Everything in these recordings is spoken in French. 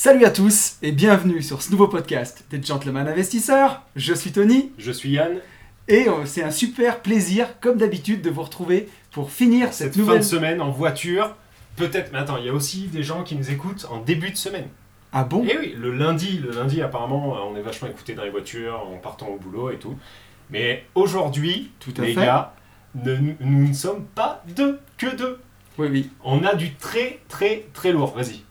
Salut à tous et bienvenue sur ce nouveau podcast des Gentlemen Investisseurs. Je suis Tony Je suis Yann. et euh, c'est un super plaisir, comme d'habitude, de vous retrouver pour finir cette, Cette fin de semaine en voiture, peut-être. Mais attends, il y a aussi des gens qui nous écoutent en début de semaine. Ah bon? Et oui, le lundi, le lundi apparemment, euh, on est vachement écouté dans les voitures, en partant au boulot et tout. Mais aujourd'hui, Tout à les fait. gars, ne- nous ne sommes pas deux, que deux. Oui, oui. On a du très très très lourd. Vas-y.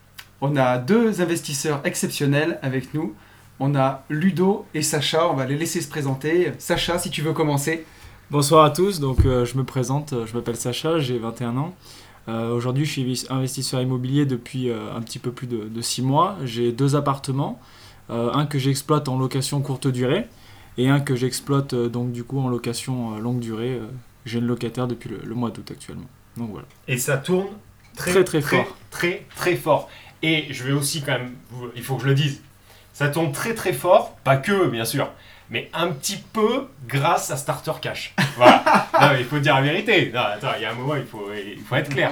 On a deux investisseurs exceptionnels avec nous. On a Ludo et Sacha. On va les laisser se présenter. Sacha, si tu veux commencer. Bonsoir à tous, donc euh, je me présente, je m'appelle Sacha, j'ai 21 ans. Euh, Aujourd'hui, je suis investisseur immobilier depuis euh, un petit peu plus de 6 mois. J'ai deux appartements, euh, un que j'exploite en location courte durée et un que j'exploite euh, donc du coup en location euh, longue durée. Euh, J'ai une locataire depuis le, le mois d'août actuellement. Donc voilà. Et ça tourne très Très, très très fort. très très fort. Et je vais aussi quand même, il faut que je le dise, ça tourne très très fort, pas que bien sûr, mais un petit peu grâce à Starter Cash. Voilà. non, mais il faut dire la vérité. Non, attends, il y a un moment, il faut, il faut être clair.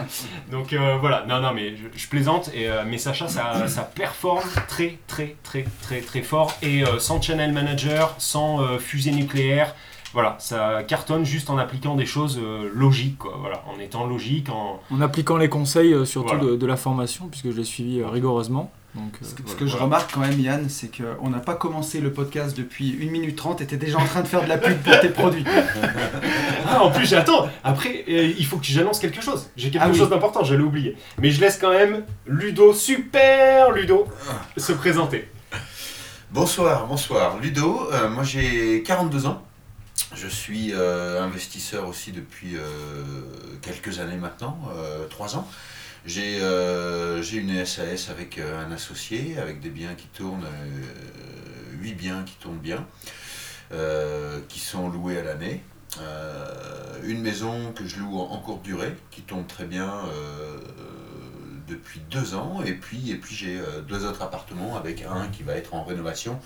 Donc euh, voilà, non, non, mais je, je plaisante, et, euh, mais Sacha, ça, ça performe très très très très très fort, et euh, sans channel manager, sans fusée nucléaire. Voilà, ça cartonne juste en appliquant des choses euh, logiques, quoi. Voilà, en étant logique, en, En appliquant les conseils euh, surtout Voilà. de, de la formation, puisque je l'ai suivi euh, rigoureusement. Donc, euh, Ce que, ce voilà. que je remarque quand même, Yann, c'est qu'on n'a pas commencé le podcast depuis 1 minute 30 et t'es déjà en train de faire de la pub pour tes produits. Ah, en plus, j'attends. Après, euh, il faut que j'annonce quelque chose. J'ai quelque Ah oui. chose d'important, j'allais oublier. Mais je laisse quand même Ludo, super Ludo, se présenter. Bonsoir, bonsoir. Ludo, euh, moi j'ai 42 ans. Je suis euh, investisseur aussi depuis euh, quelques années maintenant, 3 ans. J'ai euh, une SAS avec euh, un associé, avec des biens qui tournent, 8 biens qui tournent bien, euh, qui sont loués à l'année. Euh, une maison que je loue en, courte durée, qui tourne très bien euh, depuis deux ans, et puis, et puis j'ai euh, deux autres appartements avec un qui va être en rénovation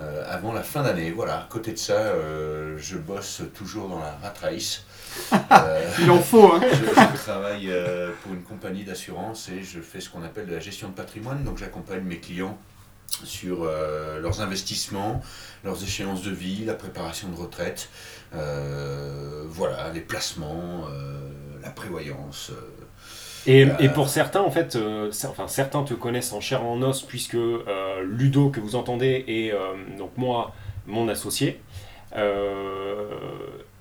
euh, avant la fin d'année. Voilà, à côté de ça, euh, je bosse toujours dans la rat race. Euh, Il en faut, hein. je, je travaille euh, pour une compagnie d'assurance et je fais ce qu'on appelle de la gestion de patrimoine. Donc j'accompagne mes clients sur euh, leurs investissements, leurs échéances de vie, la préparation de retraite, euh, voilà, les placements, euh, la prévoyance. Et, et pour certains, en fait, euh, enfin, certains te connaissent en chair et en os, puisque euh, Ludo, que vous entendez, est euh, donc moi, mon associé.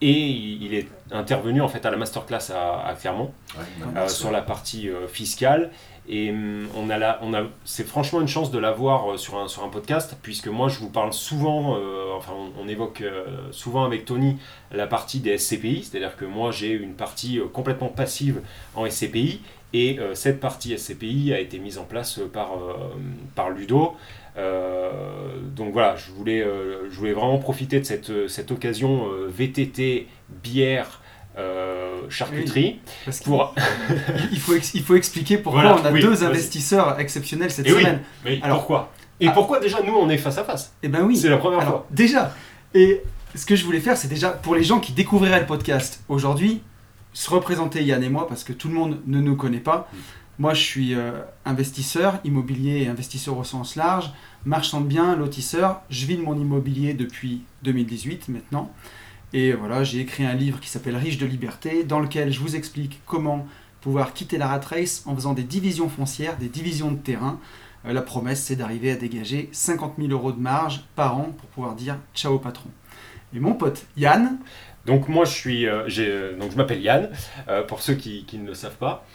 Et il est intervenu en fait à la masterclass à, à Clermont. Ouais, sur la partie fiscale. Et hum, on a la, on a, c'est franchement une chance de l'avoir euh, sur un, sur un podcast, puisque moi je vous parle souvent, euh, enfin on, évoque euh, souvent avec Tony la partie des SCPI, c'est-à-dire que moi j'ai une partie complètement passive en SCPI, et cette partie SCPI a été mise en place par, par Ludo. Donc voilà, je voulais, je voulais vraiment profiter de cette, cette occasion VTT, bière, euh, charcuterie. Parce Pour... il faut, il faut expliquer pourquoi Voilà, on a oui, deux investisseurs exceptionnels cette Et oui. semaine. Mais Alors- pourquoi? Et Ah. pourquoi déjà nous on est face à face? Eh ben oui. C'est la première Alors, fois. déjà, et ce que je voulais faire, c'est déjà pour les gens qui découvriraient le podcast aujourd'hui, se représenter Yann et moi, parce que tout le monde ne nous connaît pas. Mm. Moi, je suis euh, investisseur immobilier et investisseur au sens large, marchand de biens, lotisseur. Je vis de mon immobilier depuis 2018 maintenant. Et voilà, j'ai écrit un livre qui s'appelle Riche de liberté, dans lequel je vous explique comment pouvoir quitter la rat race en faisant des divisions foncières, des divisions de terrain. Euh, la promesse, c'est d'arriver à dégager 50 000 euros de marge par an pour pouvoir dire ciao patron. Et mon pote Yann, Donc moi je suis, euh, euh, donc je m'appelle Yann, pour ceux qui, qui ne le savent pas.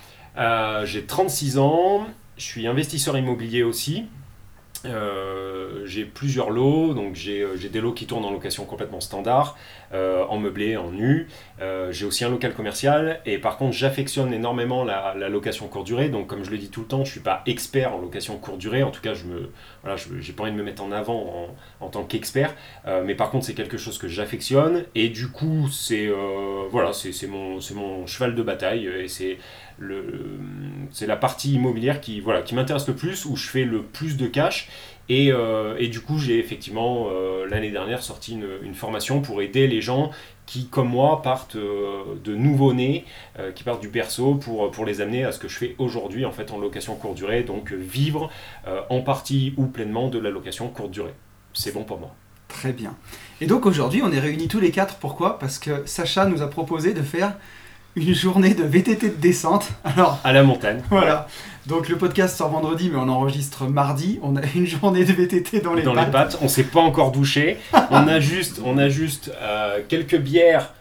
J'ai 36 ans, je suis investisseur immobilier aussi. Euh, j'ai plusieurs lots, donc j'ai euh, j'ai des lots qui tournent en location complètement standard, euh, en meublé, en nu. J'ai aussi un local commercial et par contre j'affectionne énormément la, location courte durée. Donc comme je le dis tout le temps, je suis pas expert en location courte durée. En tout cas, je me, voilà, j'ai pas envie de me mettre en avant en, en tant qu'expert. Mais par contre, c'est quelque chose que j'affectionne et du coup, c'est voilà, c'est mon, mon cheval de bataille et c'est c'est la partie immobilière qui, voilà, qui m'intéresse le plus, où je fais le plus de cash. Et, euh, et du coup, j'ai effectivement euh, l'année dernière sorti une, formation pour aider les gens qui, comme moi, partent de nouveau-nés, qui partent du berceau pour, pour les amener à ce que je fais aujourd'hui en fait en location courte durée, donc vivre en partie ou pleinement de la location courte durée. C'est bon pour moi. Très bien. Et donc aujourd'hui, on est réunis tous les quatre. Pourquoi? Parce que Sacha nous a proposé de faire une journée de VTT de descente. Alors, à la montagne. Voilà. Donc le podcast sort vendredi, mais on enregistre mardi. On a une journée de VTT dans les dans pattes. les pattes. On s'est pas encore douché. on a juste, on a juste euh, quelques bières.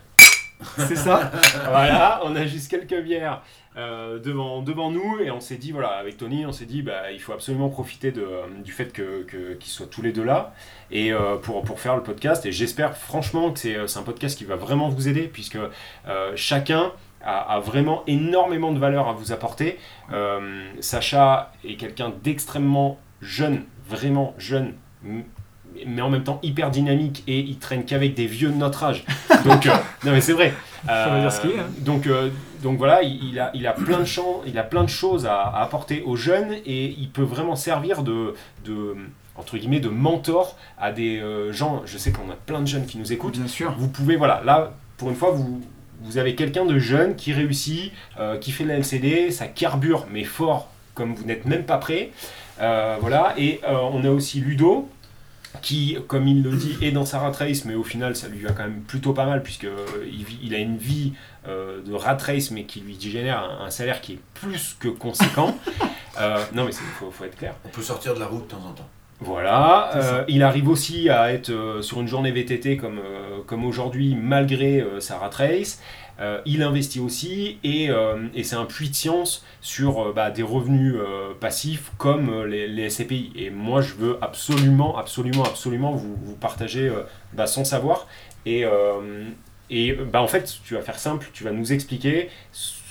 C'est ça. voilà, on a juste quelques bières euh, devant, devant nous et on s'est dit, voilà, avec Tony, on s'est dit, bah, il faut absolument profiter de, du fait qu'ils que, qu'ils soient tous les deux là et euh, pour, pour faire le podcast. Et j'espère franchement que c'est un podcast qui va vraiment vous aider puisque chacun a, vraiment énormément de valeur à vous apporter. Euh, Sacha est quelqu'un d'extrêmement jeune, vraiment jeune, mais en même temps hyper dynamique et il traîne qu'avec des vieux de notre âge. Donc, euh, non mais c'est vrai. Euh, ce est, hein. Donc, donc voilà, il, a, il, a plein de champs, il a plein de choses à, apporter aux jeunes et il peut vraiment servir de, de entre guillemets de mentor à des gens. Je sais qu'on a plein de jeunes qui nous écoutent. Bien sûr. Vous pouvez voilà, là pour une fois vous vous avez quelqu'un de jeune qui réussit, euh, qui fait de la LCD, ça carbure, mais fort, comme vous n'êtes même pas prêt. Euh, voilà, et euh, on a aussi Ludo, qui, comme il le dit, est dans sa rat race, mais au final, ça lui va quand même plutôt pas mal, puisqu'il il a une vie de rat race, mais qui lui génère un, salaire qui est plus que conséquent. non, mais il faut, faut, être clair. On peut sortir de la route de temps en temps. Voilà, euh, il arrive aussi à être euh, sur une journée VTT comme, euh, comme aujourd'hui malgré sa rat race. Il investit aussi et, et c'est un puits de science sur bah, des revenus passifs comme les, les, SCPI. Et moi je veux absolument, absolument, absolument vous, vous partager bah, son savoir. Et, et bah, en fait, tu vas faire simple, tu vas nous expliquer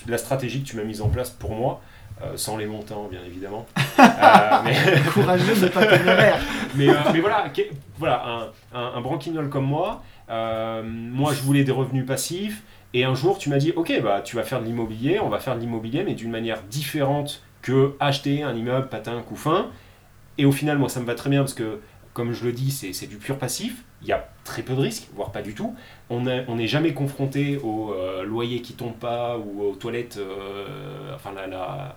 la stratégie que tu m'as mise en place pour moi. Euh, sans les montants, bien évidemment. euh, mais... Courageux de pas mais, euh, mais voilà, voilà un, un, un, branquignol comme moi, euh, moi je voulais des revenus passifs, et un jour tu m'as dit, ok, bah, tu vas faire de l'immobilier, on va faire de l'immobilier, mais d'une manière différente que acheter un immeuble patin, coup fin. Et au final, moi ça me va très bien parce que, comme je le dis, c'est du pur passif. Il y a très peu de risques, voire pas du tout. On n'est on jamais confronté au loyer qui tombe pas ou aux toilettes, enfin la, la,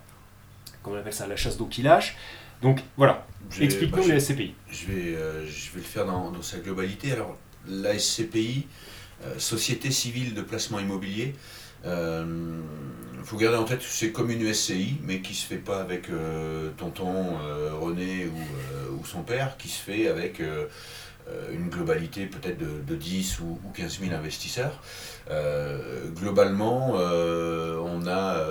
comment on appelle ça, la chasse d'eau qui lâche. Donc voilà, explique-nous bah, les SCPI. Je vais, euh, je vais le faire dans, sa globalité. Alors, la SCPI, euh, Société civile de placement immobilier, il euh, faut garder en tête que c'est comme une SCI, mais qui se fait pas avec tonton René ou, son père, qui se fait avec une globalité peut-être de, de, 10 ou, ou 15 000 investisseurs. globalement, on a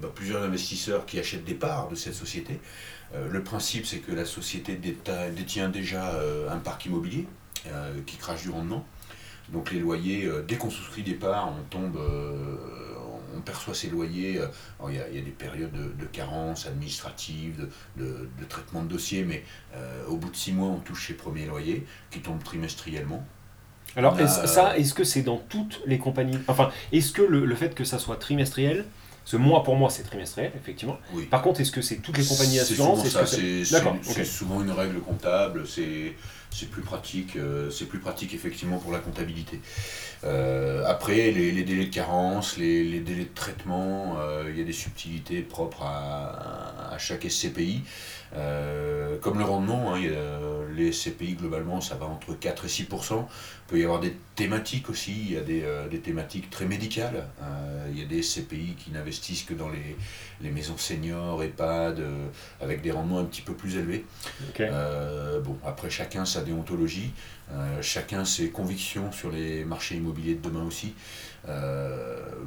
bah, plusieurs investisseurs qui achètent des parts de cette société. Euh, le principe, c'est que la société détient déjà euh, un parc immobilier euh, qui crache du rendement. Donc les loyers, dès qu'on souscrit des parts, on tombe, on perçoit ces loyers. Il y, a, des périodes de, carence administrative, de, traitement de dossier, mais au bout de six mois, on touche ses premiers loyers qui tombent trimestriellement. Alors, ça, est-ce que c'est dans toutes les compagnies? Enfin, est-ce que le, le, fait que ça soit trimestriel, ce mois pour moi, c'est trimestriel, effectivement. Par contre, est-ce que c'est toutes les compagnies d'assurance C'est souvent une règle comptable, c'est plus pratique, euh, c'est plus pratique effectivement pour la comptabilité. Euh, après, les, délais de carence, les, délais de traitement, euh, il y a des subtilités propres à, à chaque SCPI. Euh, comme le rendement, hein, les SCPI globalement ça va entre 4 et 6 Il peut y avoir des thématiques aussi, il y a des, euh, des thématiques très médicales. Euh, il y a des SCPI qui n'investissent que dans les, les, maisons seniors, EHPAD, avec des rendements un petit peu plus élevés. bon, après chacun sa déontologie, chacun ses convictions sur les marchés immobiliers de demain aussi.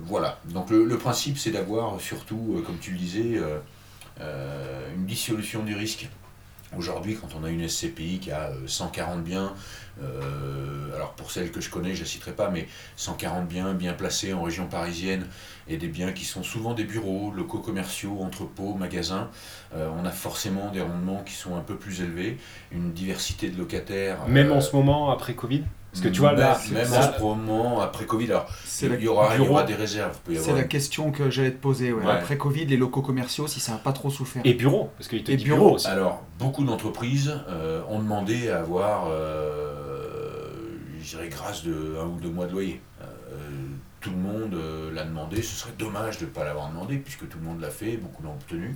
voilà, donc le, le principe c'est d'avoir surtout, comme tu le disais, euh, une dissolution du risque. Aujourd'hui, quand on a une SCPI qui a 140 euh, biens, euh, alors pour celles que je connais, je ne citerai pas, mais 140 biens bien placés en région parisienne et des biens qui sont souvent des bureaux, locaux commerciaux, entrepôts, magasins, on a forcément des rendements qui sont un peu plus élevés, une diversité de locataires. Même en ce moment, après Covid? Parce que tu vois, là, même en ce moment, après Covid, alors, il, y aura, il y aura des réserves. C'est la question que j'allais te poser. Après Covid, les locaux commerciaux, si ça n'a pas trop souffert. Et bureaux, parce qu'il te Et bureaux. aussi. Alors, beaucoup d'entreprises euh, ont demandé à avoir, euh, je dirais, grâce de un ou deux mois de loyer. Tout le monde euh, l'a demandé, ce serait dommage de ne pas l'avoir demandé, puisque tout le monde l'a fait, beaucoup l'ont obtenu.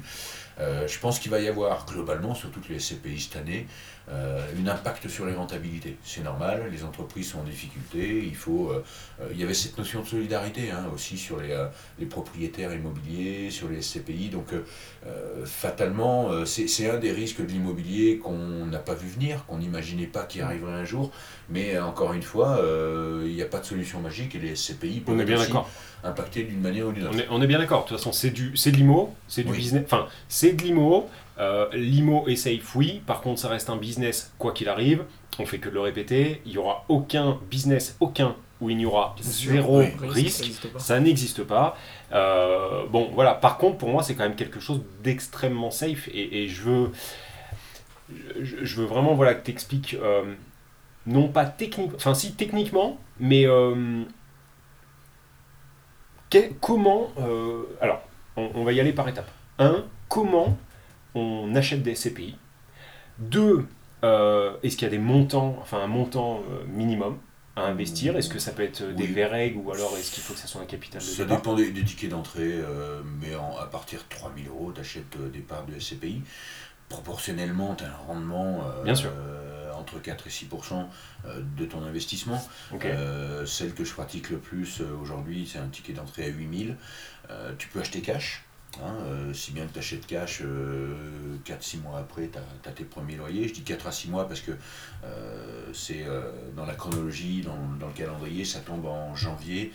Euh, je pense qu'il va y avoir globalement, sur toutes les SCPI cette année, euh, un impact sur les rentabilités. C'est normal, les entreprises sont en difficulté, il faut... euh, il y avait cette notion de solidarité hein, aussi sur les, les propriétaires immobiliers, sur les SCPI, donc fatalement, c'est un des risques de l'immobilier qu'on n'a pas vu venir, qu'on n'imaginait pas qu'il arriverait un jour, mais encore une fois, il n'y a pas de solution magique et les SCPI On est bien d'accord. impacter d'une manière ou d'une autre. On est, on est bien d'accord. De toute façon, c'est du, c'est de l'IMO, c'est du Oui. business. Enfin, c'est de l'IMO. Euh, L'IMO est safe, oui. Par contre, ça reste un business, quoi qu'il arrive. On fait que de le répéter. Il n'y aura aucun business, aucun, où il n'y aura zéro oui. risque. Ça n'existe pas. Ça n'existe pas. Euh, bon, voilà. Par contre, pour moi, c'est quand même quelque chose d'extrêmement safe. Et, et je veux, je, je veux vraiment, voilà, que tu expliques, non pas technique, enfin si techniquement, mais euh, comment. euh, alors, on, on va y aller par étapes. Un, comment on achète des SCPI. Deux, euh, est-ce qu'il y a des montants, enfin un montant euh, minimum à investir? Est-ce que ça peut être des Oui. VREG ou alors est-ce qu'il faut que ça soit un capital de Ça départ? dépend des, des tickets d'entrée, euh, mais en- à partir de 3000 euros, tu achètes des parts de SCPI. Proportionnellement, tu as un rendement Bien sûr. Entre 4 et 6% euh, de ton investissement. Euh, celle que je pratique le plus euh, aujourd'hui, c'est un ticket d'entrée à 8000. Euh, tu peux acheter cash. hein, euh, si bien que tu achètes cash, 4-6 mois après, tu as, tes premiers loyers. Je dis 4 à 6 mois parce que euh, c'est dans la chronologie, dans, dans le calendrier, ça tombe en janvier,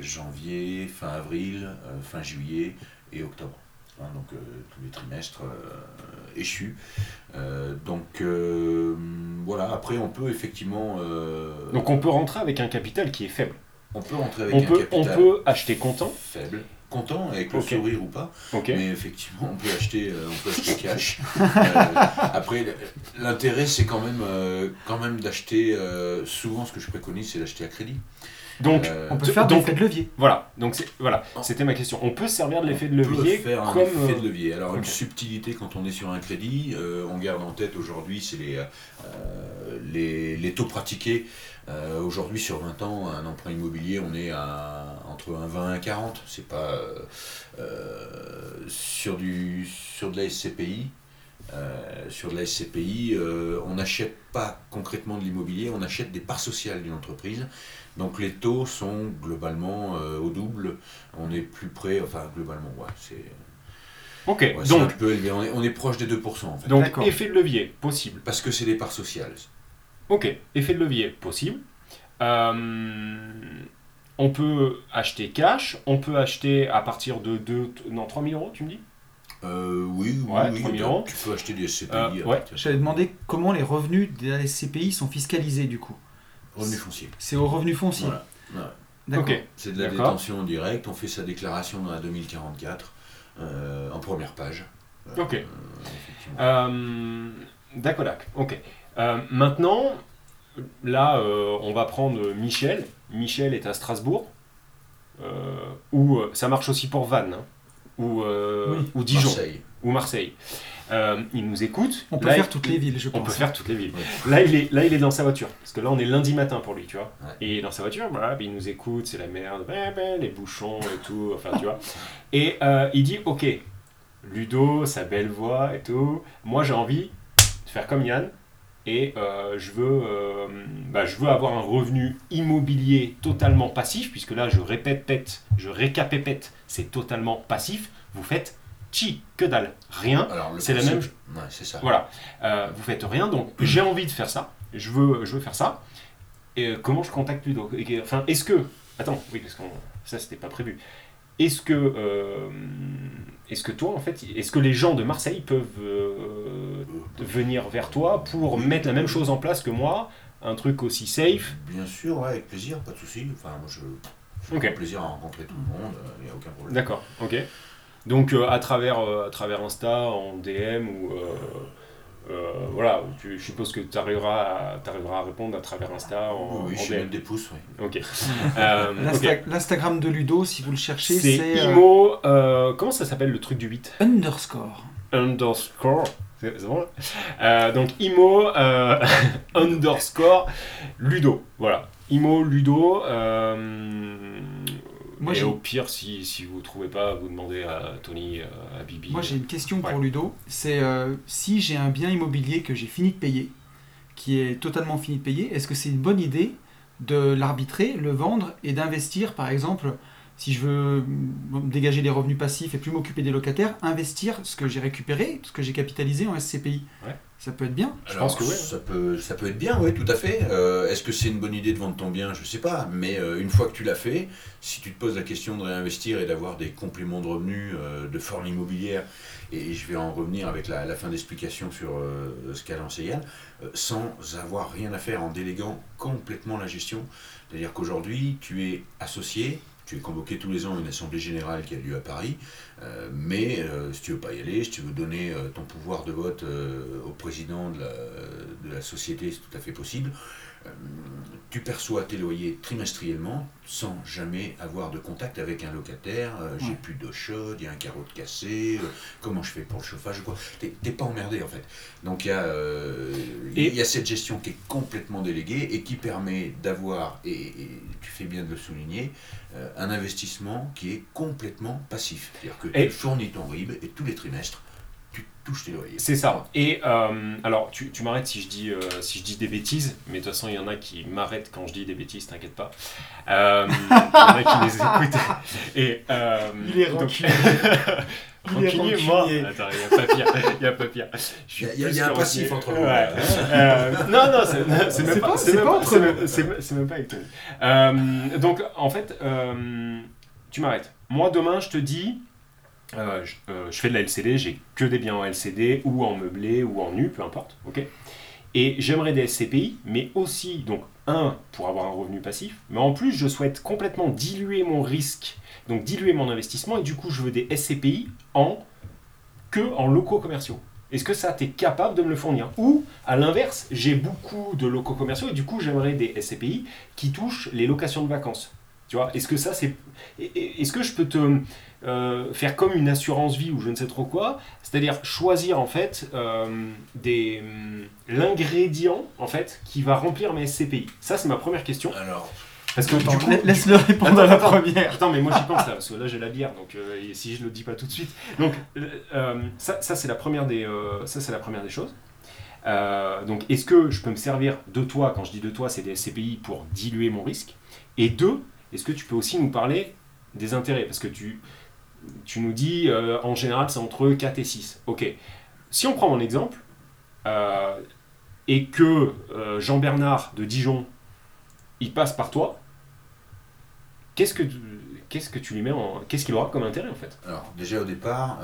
janvier, fin avril, fin juillet et octobre. Hein, donc euh, tous les trimestres euh, échus. Euh, donc voilà, après on peut effectivement... Donc on peut rentrer avec un capital qui est faible. on peut rentrer avec On un peut, on capital peut acheter comptant. faible, content avec le sourire ou pas, mais effectivement on peut acheter, on peut acheter cash. Après l'intérêt c'est quand même, quand même d'acheter, souvent ce que je préconise c'est d'acheter à crédit. Donc, Euh, On peut faire des donc- effets de levier. Voilà, donc c'est voilà, c'était ma question. On peut se servir de l'effet de On peut levier faire un comme effet euh, de levier. Alors une subtilité quand on est sur un crédit, euh, on garde en tête aujourd'hui, c'est les, euh, les, les taux pratiqués. Euh, aujourd'hui sur 20 ans, un emprunt immobilier, on est à entre un 20 et un 40. C'est pas euh, euh, sur du sur de la SCPI. euh, sur de la SCPI, euh, on n'achète pas concrètement de l'immobilier, on achète des parts sociales d'une entreprise. Donc les taux sont globalement euh, au double. On est plus près, enfin globalement, ouais, c'est Ok, ouais, donc, un peu élevé. On est, on est proche des 2% en fait. donc effet de levier possible. Parce que c'est des parts sociales. Ok, effet de levier possible. Euh, on peut acheter cash, on peut acheter à partir de 2, non 3000 euros, tu me dis? Euh, oui, oui, Ouais, oui. 3 000 tu- euros. Tu peux acheter des SCPI. Euh, ouais. partir de- J'allais demander comment les revenus des SCPI sont fiscalisés du coup. Revenus fonciers. C'est au revenu foncier. Voilà. Ouais. D'accord. C'est de la D'accord. détention directe. On fait sa déclaration dans la 2044 euh, en première page. Euh, Ok. euh. Euh, D'accord, d'accord. Ok. Euh, maintenant, là, euh, on va prendre Michel. Michel est à Strasbourg. Euh, ou ça marche aussi pour Vannes. hein, ou, euh, Oui. ou Dijon. Marseille. Ou Marseille. Euh, il nous écoute. On peut Là, faire il- toutes les villes, je On pense. peut faire toutes les villes. Ouais. Là, il est, là, il est dans sa voiture. Parce que là, on est lundi matin pour lui, tu vois. Ouais. Et dans sa voiture, voilà, puis il nous écoute, c'est la merde, bah, bah, les bouchons et tout, enfin, tu vois. Et euh, il dit, ok, Ludo, sa belle voix et tout, moi j'ai envie de faire comme Yann. Et euh, je, veux, euh, bah, je veux avoir un revenu immobilier totalement passif, puisque là, je répète, pète, je récapépète, c'est totalement passif. Vous faites chi, que dalle, rien. C'est la même- Ouais, c'est ça. Voilà, Euh, vous faites rien, donc j'ai envie de faire ça, je veux, je veux faire ça. Et euh, comment je contacte Et- Enfin, est-ce que. Attends, oui, parce que ça, c'était pas prévu. Est-ce que. euh, est-ce que toi, en fait, est-ce que les gens de Marseille peuvent venir vers toi pour mettre la même chose en place que moi? Un truc aussi safe? Bien sûr, ouais, avec plaisir, pas de souci. Enfin, moi, je, prends plaisir à rencontrer tout le monde, il n'y a aucun problème. D'accord, ok. Donc euh, à, travers, euh, à travers Insta, en DM ou. euh, euh, voilà, tu, je suppose que tu arriveras, à- t'arriveras à répondre à travers Insta en, Oui, oui, en je vais DM. mettre des pouces, oui. Ok. Euh, L'Insta- ok. L'Instagram de Ludo, si vous le cherchez, C'est c'est IMO. euh, comment ça s'appelle le truc du 8 underscore. Underscore. C'est c'est bon Euh, Donc IMO euh, underscore Ludo. Voilà. IMO Ludo. Moi, et au pire, si, si vous ne trouvez pas, vous demandez à Tony, euh, à Bibi. Moi, j'ai une question Ouais. pour Ludo. C'est euh, si j'ai un bien immobilier que j'ai fini de payer, qui est totalement fini de payer, est-ce que c'est une bonne idée de l'arbitrer, le vendre et d'investir, par exemple, si je veux mm, dégager des revenus passifs et plus m'occuper des locataires, investir ce que j'ai récupéré, ce que j'ai capitalisé en SCPI Ouais. Ça peut être bien. Je pense que ouais. Ça peut, ça peut être bien, oui, tout à fait. Euh, Est-ce que c'est une bonne idée de vendre ton bien? Je sais pas. Mais euh, une fois que tu l'as fait, si tu te poses la question de réinvestir et d'avoir des compléments de revenus euh, de forme immobilière, et je vais en revenir avec la, la fin d'explication sur euh, ce qu'a lancé Yann, euh, sans avoir rien à faire, en déléguant complètement la gestion. C'est-à-dire qu'aujourd'hui, tu es associé. Tu es convoqué tous les ans à une assemblée générale qui a lieu à Paris, euh, mais euh, si tu veux pas y aller, si tu veux donner euh, ton pouvoir de vote au président de la société, c'est tout à fait possible. Euh, tu perçois tes loyers trimestriellement sans jamais avoir de contact avec un locataire. Euh, J'ai Ouais. plus d'eau chaude, il y a un carreau de cassé, euh, comment je fais pour le chauffage quoi. T'es t'es pas emmerdé en fait. Donc il y, a, euh, Et- il y a cette gestion qui est complètement déléguée et qui permet d'avoir, et, et tu fais bien de le souligner, un investissement qui est complètement passif. C'est-à-dire que Et- tu fournis ton RIB et tous les trimestres, tu touches tes loyers. C'est ça. Et euh, alors, tu, tu m'arrêtes si je dis euh, si je dis des bêtises, mais de toute façon, il y en a qui m'arrêtent quand je dis des bêtises, t'inquiète pas. Euh, il y en a qui les écoutent. Et euh, Il est donc- rancunier. Il est Rancunier, moi. Attends, il n'y a pas pire. Il y a pas pire. Il y a- y a- un passif entre. Ouais. Euh, non, non, c'est même pas. pas- C'est même pas pas. entre c'est nous. même- C'est c'est même pas avec toi. Euh, donc, en fait, euh, tu m'arrêtes. Moi, demain, je te dis. Euh, je, euh, je fais de la LCD, j'ai que des biens en LCD ou en meublé ou en nu, peu importe, ok Et j'aimerais des SCPI, mais aussi, donc, un, pour avoir un revenu passif, mais en plus, je souhaite complètement diluer mon risque, donc diluer mon investissement, et du coup, je veux des SCPI en que en locaux commerciaux. Est-ce que ça, tu es capable de me le fournir? Ou, à l'inverse, j'ai beaucoup de locaux commerciaux, et du coup, j'aimerais des SCPI qui touchent les locations de vacances. Tu vois, est-ce que ça, c'est... Est-ce que je peux te euh, faire comme une assurance vie ou je ne sais trop quoi, c'est-à-dire choisir en fait euh, des hum, l'ingrédient en fait qui va remplir mes SCPI. Ça c'est ma première question Alors, parce que Attends, coup, Laisse-le répondre à la Attends, première. Attends, mais moi j'y pense là, parce que là j'ai la bière, donc euh, et si je le dis pas tout de suite. Donc euh, euh, ça, ça c'est la première des, euh, ça c'est la première des choses. Euh, donc est-ce que je peux me servir de toi, quand je dis de toi, c'est des SCPI pour diluer mon risque? Et deux, est-ce que tu peux aussi nous parler des intérêts? Parce que tu, tu nous dis euh, en général c'est entre 4 et 6. Ok. Si on prend mon exemple, euh, et que euh, Jean-Bernard de Dijon, il passe par toi, qu'est-ce que que tu lui mets en, qu'est-ce qu'il aura comme intérêt en fait? Alors, déjà au départ,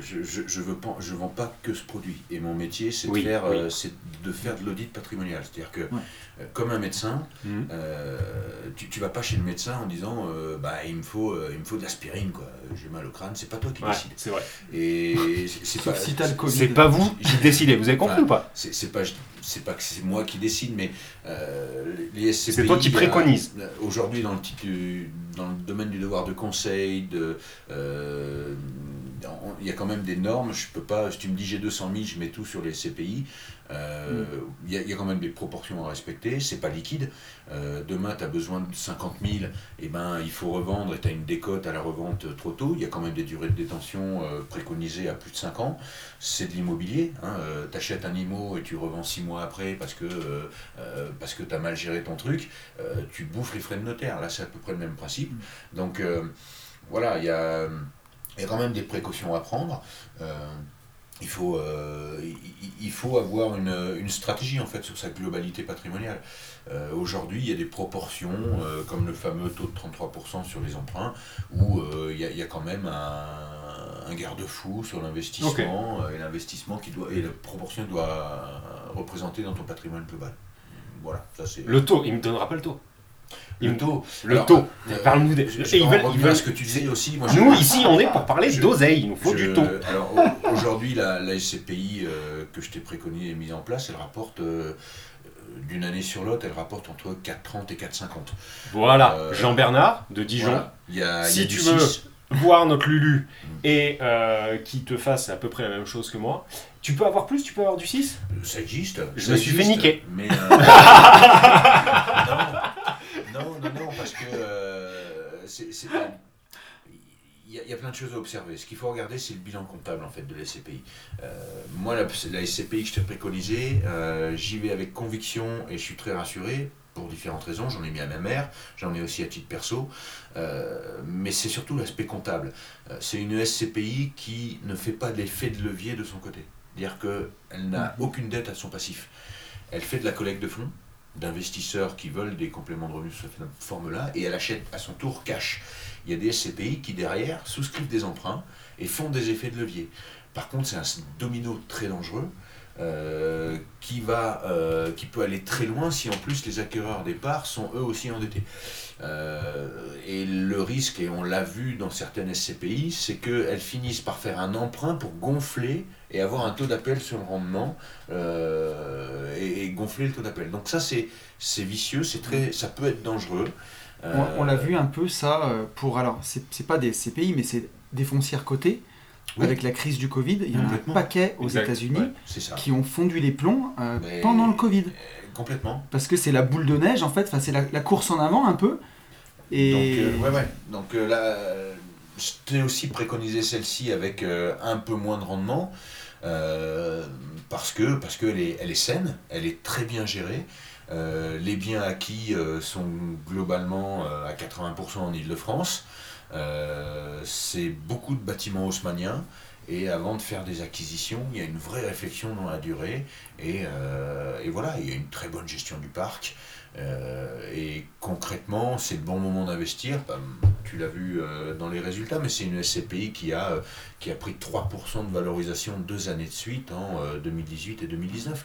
je, je, je veux pas, je vends pas que ce produit. Et mon métier, c'est Oui, de, faire, oui. euh, de faire de l'audit patrimonial. C'est-à-dire que, Ouais. euh, comme un médecin, Mhm. euh, tu, tu vas pas chez le médecin en disant euh, bah, il, me faut, euh, il me faut de l'aspirine, quoi. j'ai mal au crâne. C'est pas toi qui Ouais, décides. c'est vrai. Et c'est pas. si t'as le Covid. C'est pas vous qui décidez, vous avez compris Enfin, ou pas? C'est pas, c'est pas que c'est moi qui décide, mais euh, les SCPI. C'est toi qui préconise. Aujourd'hui, dans le, dans domaine du devoir de conseil, de, euh, il y a quand même des normes. Je peux pas, si tu me dis j'ai 200 000, je mets tout sur les SCPI. Euh, Il y, a- il y a quand même des proportions à respecter. C'est pas liquide. Euh, demain, tu as besoin de 50 000, et ben, il faut revendre et tu as une décote à la revente trop tôt. Il y a quand même des durées de détention euh, préconisées à plus de 5 ans. C'est de l'immobilier. Hein. tu achètes un IMO et tu revends 6 mois après parce que, parce que tu as mal géré ton truc. tu bouffes les frais de notaire. Là, c'est à peu près le même principe. Donc, euh, voilà, il y a, il y a quand même des précautions à prendre. Euh, il faut, euh, il- faut avoir une, une stratégie en fait sur sa globalité patrimoniale. Euh, Aujourd'hui, il y a des proportions, euh, comme le fameux taux de 33% sur les emprunts, où euh, il, y a, il y a quand même un, un garde-fou sur l'investissement, et l'investissement qui doit, et la proportion doit représenter dans ton patrimoine global. Voilà, ça c'est Le taux, il me donnera pas le taux. Le taux. Le Alors, taux. euh, Parle-nous des. je- je ils veulent- ils revenir à veulent- ce que tu disais aussi. Moi, je- Nous ici, on est pour parler Je- d'oseille. Il nous faut Je- du taux. Alors au- aujourd'hui, la, la SCPI euh, que je t'ai préconisée et mise en place, elle rapporte euh, euh, d'une année sur l'autre, elle rapporte entre 4,30 et 4,50. Voilà. Euh, Jean Bernard de Dijon. Voilà. Il y a, il y Si du tu veux 6. voir notre Lulu et euh, qui te fasse à peu près la même chose que moi, tu peux avoir plus Tu peux avoir du 6 Ça existe. Je ça me suis fait existe, niquer. Mais euh, non, non, non, non, parce que euh, c'est- Il y, a- il y a plein de choses à observer. Ce qu'il faut regarder, c'est le bilan comptable en fait de la SCPI. Euh, moi, la, la SCPI que je t'ai préconisée, euh, j'y vais avec conviction et je suis très rassuré pour différentes raisons. J'en ai mis à ma mère, j'en ai aussi à titre perso, Euh, mais c'est surtout l'aspect comptable. C'est une SCPI qui ne fait pas l'effet de levier de son côté. C'est-à-dire qu'elle n'a aucune dette à son passif. Elle fait de la collecte de fonds d'investisseurs qui veulent des compléments de revenus sous cette forme-là et elle achète à son tour cash. Il y a des SCPI qui derrière souscrivent des emprunts et font des effets de levier. Par contre, c'est un domino très dangereux euh, qui, va, euh, qui peut aller très loin si en plus les acquéreurs des parts sont eux aussi endettés. Euh, et le risque, et on l'a vu dans certaines SCPI, c'est qu'elles finissent par faire un emprunt pour gonfler et avoir un taux d'appel sur le rendement euh, et, et gonfler le taux d'appel. Donc ça, c'est vicieux, c'est très, ça peut être dangereux. On, Euh, on l'a vu un peu ça euh, pour. Alors, c'est pas des CPI, mais c'est des foncières cotées. Oui. Avec la crise du Covid, il y en a un paquet aux États-Unis ouais, qui ont fondu les plombs euh, Mais- pendant le Covid. Euh, Complètement. Parce que c'est la boule de neige, en fait, enfin, c'est la, la course en avant un peu. Et Donc, euh, ouais, ouais. Donc euh, là, euh, je t'ai aussi préconisé celle-ci avec euh, un peu moins de rendement. Euh, parce que parce qu'elle est, elle est saine, elle est très bien gérée. Euh, les biens acquis euh, sont globalement à 80% en Ile-de-France. C'est beaucoup de bâtiments haussmanniens. Et avant de faire des acquisitions, il y a une vraie réflexion dans la durée. Et, et voilà, il y a une très bonne gestion du parc. Euh, et concrètement, c'est le bon moment d'investir. Ben, tu l'as vu euh, dans les résultats, mais c'est une SCPI qui a, euh, qui a pris 3% de valorisation deux années de suite en euh, 2018 et 2019.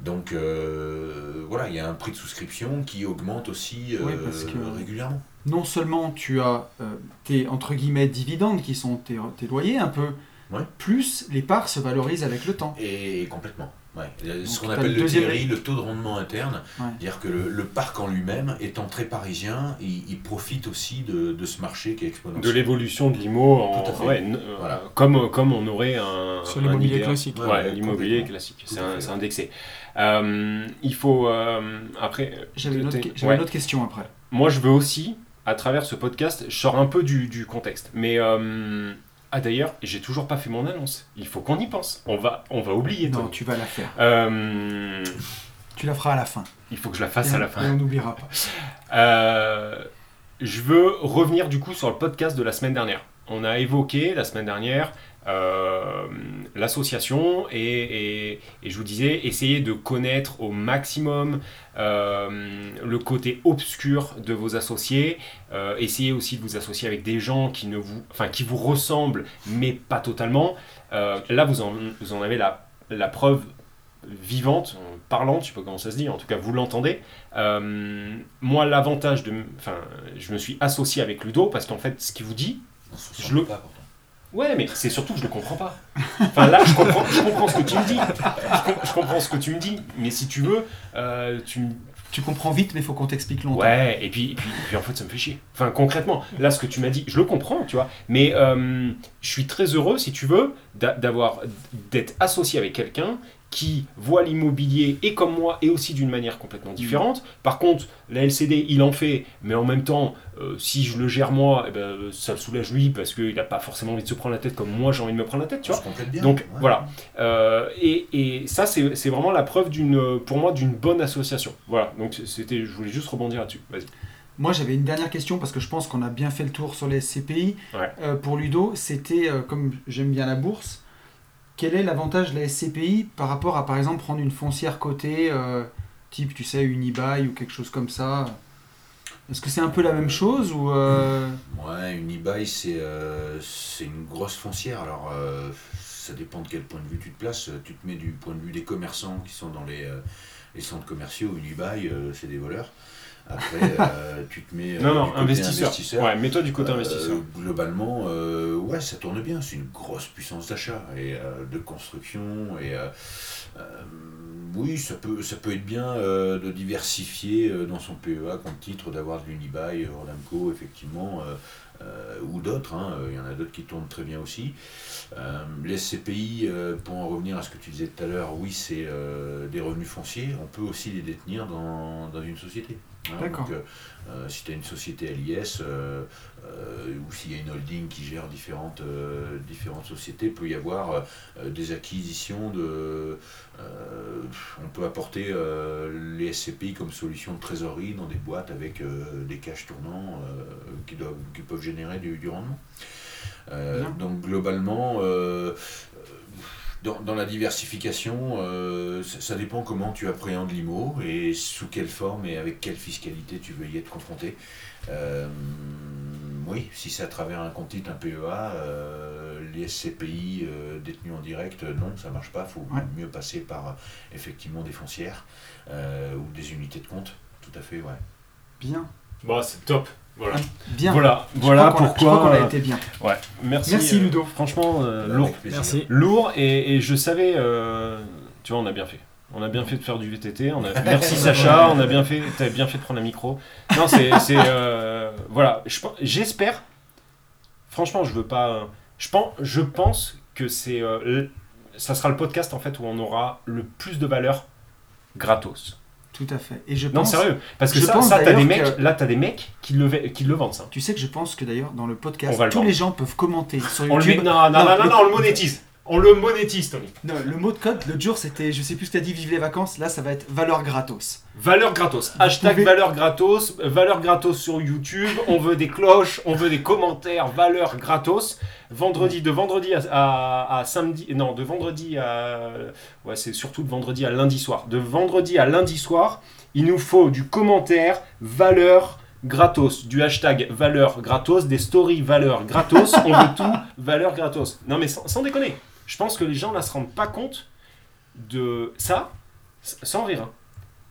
Donc euh, voilà, il y a un prix de souscription qui augmente aussi euh, Ouais, parce que- régulièrement. non seulement tu as euh, tes entre guillemets dividendes qui sont tes, tes loyers un peu, Ouais. plus les parts se valorisent avec le temps. Et, complètement. Ouais. Le- Ce qu'on appelle le deuxième- TRI, le taux de rendement interne, Ouais. c'est-à-dire que le, le parc en lui-même, étant très parisien, il, il profite aussi de, de ce marché qui est De exponentiel. l'évolution de l'IMO, en- Tout à fait. ouais, euh, Voilà. comme, comme on aurait un. Sur l'immobilier classique. Ouais, Ouais, ouais, l'immobilier classique, c'est indexé. Euh, il faut. euh, après. J'avais une, autre une question après. Moi, je veux aussi, à travers ce podcast, je sors un peu du, du contexte. Mais. euh, ah, d'ailleurs, j'ai toujours pas fait mon annonce. Il faut qu'on y pense. On va, on va oublier. Non, Tony. tu vas la faire. Euh, Tu la feras à la fin. il faut que je la fasse et, à la fin. et on n'oubliera pas. Euh, je veux revenir du coup sur le podcast de la semaine dernière. On a évoqué la semaine dernière euh, l'association et, et- et je vous disais essayer de connaître au maximum euh, le côté obscur de vos associés, euh, essayez aussi de vous associer avec des gens qui, ne vous, enfin, qui vous ressemblent mais pas totalement. Là vous en, vous en avez la, la preuve vivante, parlante, je sais pas comment ça se dit, en tout cas vous l'entendez. Moi, l'avantage de. Enfin, je me suis associé avec Ludo parce qu'en fait, ce qu'il vous dit. Je le- pas. Ouais, mais c'est surtout que je le comprends pas. Enfin, là, je comprends, je comprends ce que tu me dis. Je, com- je comprends ce que tu me dis. Mais si tu veux, euh, tu me. Tu comprends vite, mais il faut qu'on t'explique longtemps. Ouais, et puis, et, puis, et puis en fait, ça me fait chier. Enfin, concrètement, là, ce que tu m'as dit, je le comprends, tu vois. Mais euh, je suis très heureux, si tu veux, d'a- d'avoir d'être associé avec quelqu'un qui voit l'immobilier et comme moi et aussi d'une manière complètement différente. Par contre, la LCD, il en fait, mais en même temps, euh, si je le gère moi, eh ben, ça le soulage lui parce qu'il n'a pas forcément envie de se prendre la tête comme moi j'ai envie de me prendre la tête, tu vois. bien. Donc ouais. voilà. Euh, et, et ça, c'est vraiment la preuve d'une, pour moi, d'une bonne association. Voilà. Donc c'était, je voulais juste rebondir là-dessus. Vas-y. Moi, j'avais une dernière question parce que je pense qu'on a bien fait le tour sur les SCPI. Ouais. Euh, pour Ludo, c'était, euh, comme j'aime bien la bourse, quel est l'avantage de la SCPI par rapport à, par exemple, prendre une foncière cotée, euh, type, tu sais, une eBay ou quelque chose comme ça? Est-ce que c'est un peu la même chose ou euh, Ouais, une e-buy, c'est euh, une grosse foncière. Alors, euh, ça dépend de quel point de vue tu te places. Tu te mets du point de vue des commerçants qui sont dans les, euh, les centres commerciaux. Une e-buy, c'est des voleurs. Après, tu te mets. non, non, côté investisseur. Ouais, mets-toi du côté investisseur. globalement, ouais, ça tourne bien. C'est une grosse puissance d'achat et de construction. Et oui, ça peut, ça peut être bien euh, de diversifier euh, dans son PEA compte titre d'avoir de l'Unibail, Orlamco, effectivement, euh, euh, ou d'autres. hein. Il y en a d'autres qui tournent très bien aussi. Euh, les euh, pour en revenir à ce que tu disais tout à l'heure, oui, c'est euh, des revenus fonciers. On peut aussi les détenir dans une société. Hein. Donc, euh, euh, si tu as une société à l'IS, euh, euh, ou s'il y a une holding qui gère différentes, différentes sociétés, peut y avoir des acquisitions de. on peut apporter les SCPI comme solution de trésorerie dans des boîtes avec des cash tournants qui, doivent, qui peuvent générer du, du rendement. Donc globalement, dans, dans la diversification, euh, ça, ça dépend comment tu appréhendes l'IMO et sous quelle forme et avec quelle fiscalité tu veux y être confronté. Euh, oui, si c'est à travers un compte titre, un PEA, euh, les SCPI euh, détenus en direct, non, ça marche pas. Il faut Ouais. mieux passer par effectivement des foncières euh, ou des unités de compte. Tout à fait, ouais. Bien. Bon, c'est top. Voilà. Bien. Voilà, Je voilà crois qu'on a- je crois pourquoi. qu'on a euh, été bien. Ouais, merci. Merci, euh, Ludo. Franchement, euh, lourd. Merci. Lourd, et, et je savais. euh, tu vois, on a bien fait. On a bien fait de faire du VTT. On a... Merci Sacha, on a bien fait. T'as bien fait de prendre un micro. Non, c'est. c'est, euh, voilà. J'espère. Franchement, je veux pas. Je pense, je pense que c'est. euh, ça sera le podcast en fait où on aura le plus de valeur gratos. Tout à fait. Et je Non, sérieux. Parce que je ça, pense ça t'as des d'ailleurs mecs. que- Là, t'as des mecs qui le, qui le vendent ça. Tu sais que je pense que d'ailleurs dans le podcast, le tous vendre. les gens peuvent commenter sur On. YouTube. Non, non, non, Non, non, le- non, on le monétise. On le monétise, Tony. Non, le mot de code, l'autre jour, c'était, je sais plus ce que t'as dit, vive les vacances. Là, ça va être valeur gratos. Valeur gratos. Hashtag pouvez- valeur gratos. euh, Valeur gratos sur YouTube. On veut des cloches. On veut des commentaires. Valeur gratos. Vendredi, de vendredi à, à- à samedi. Non, de vendredi à. Ouais, c'est surtout de vendredi à lundi soir. De vendredi à lundi soir, il nous faut du commentaire valeur gratos. Du hashtag valeur gratos. Des stories valeur gratos. On veut tout valeur gratos. Non, mais sans, sans déconner. Je pense que les gens là se rendent pas compte de ça, sans rire. hein.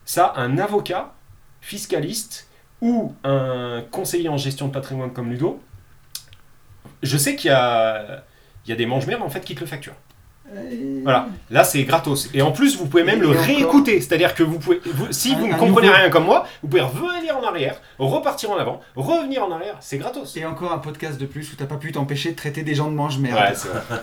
Ça, un avocat, fiscaliste ou un conseiller en gestion de patrimoine comme Ludo, je sais qu'il y a, il y a des mange-merdes en fait qui te le facturent. Euh, Voilà, là c'est gratos. Et en plus, vous pouvez même Et le réécouter. C'est-à-dire que vous pouvez, vous- si Un- vous ne comprenez nouveau- rien comme moi, vous pouvez revenir en arrière, repartir en avant, revenir en arrière. C'est gratos. Et encore un podcast de plus où t'as pas pu t'empêcher de traiter des gens de mange merde. Ouais,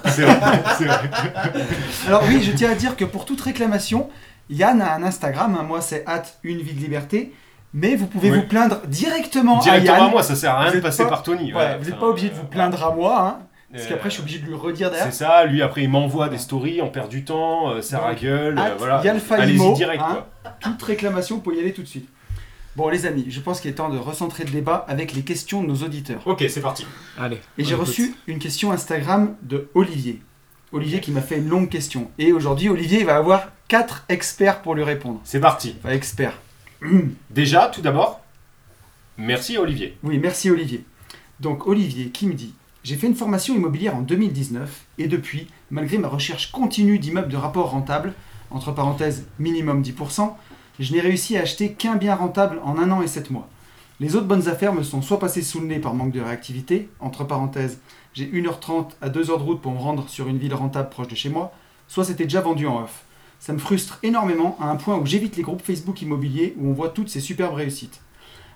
c'est vrai. Alors oui, je tiens à dire que pour toute réclamation, Yann a un Instagram, hein, moi c'est at une vie de liberté, mais vous pouvez Oui. vous plaindre directement, Directement à Yann. à moi, ça sert à rien Vous de passer pas- par Tony. Ouais, Ouais, vous n'êtes pas obligé de vous plaindre à moi, hein, parce qu'après je suis obligé de lui redire derrière. C'est ça, lui après il m'envoie des stories, on perd du temps, euh, ça ragueule, euh, voilà. Yalfa Allez-y Imo, direct hein. quoi. Toute réclamation, vous pouvez y aller tout de suite. Bon les amis, je pense qu'il est temps de recentrer le débat avec les questions de nos auditeurs. Ok, c'est parti. Allez. Et j'ai reçu une question Instagram de Olivier. Olivier qui m'a fait une longue question. Et aujourd'hui, Olivier il va avoir quatre experts pour lui répondre. C'est parti. Enfin, experts. Déjà, tout d'abord, merci Olivier. Oui, merci Olivier. Donc Olivier qui me dit J'ai fait une formation immobilière en 2019 et depuis, malgré ma recherche continue d'immeubles de rapport rentable, entre parenthèses minimum 10%, je n'ai réussi à acheter qu'un bien rentable en un an et sept mois. Les autres bonnes affaires me sont soit passées sous le nez par manque de réactivité, entre parenthèses, j'ai 1h30 à 2h de route pour me rendre sur une ville rentable proche de chez moi, soit c'était déjà vendu en off. Ça me frustre énormément à un point où j'évite les groupes Facebook immobiliers où on voit toutes ces superbes réussites.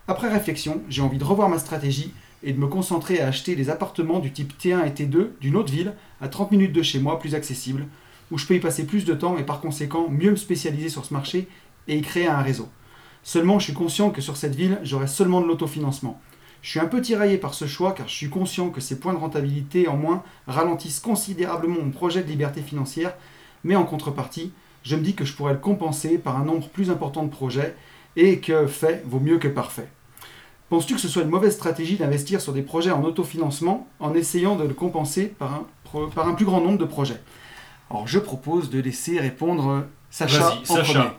Après réflexion, j'ai envie de revoir ma stratégie et de me concentrer à acheter des appartements du type T1 et T2 d'une autre ville, à 30 minutes de chez moi, plus accessible, où je peux y passer plus de temps et par conséquent mieux me spécialiser sur ce marché et y créer un réseau. Seulement, je suis conscient que sur cette ville, j'aurai seulement de l'autofinancement. Je suis un peu tiraillé par ce choix car je suis conscient que ces points de rentabilité en moins ralentissent considérablement mon projet de liberté financière, mais en contrepartie, je me dis que je pourrais le compenser par un nombre plus important de projets et que fait vaut mieux que parfait. Penses-tu que ce soit une mauvaise stratégie d'investir sur des projets en autofinancement en essayant de le compenser par un, pro- par un plus grand nombre de projets? Alors je propose de laisser répondre Sacha Vas-y, en Sacha. premier.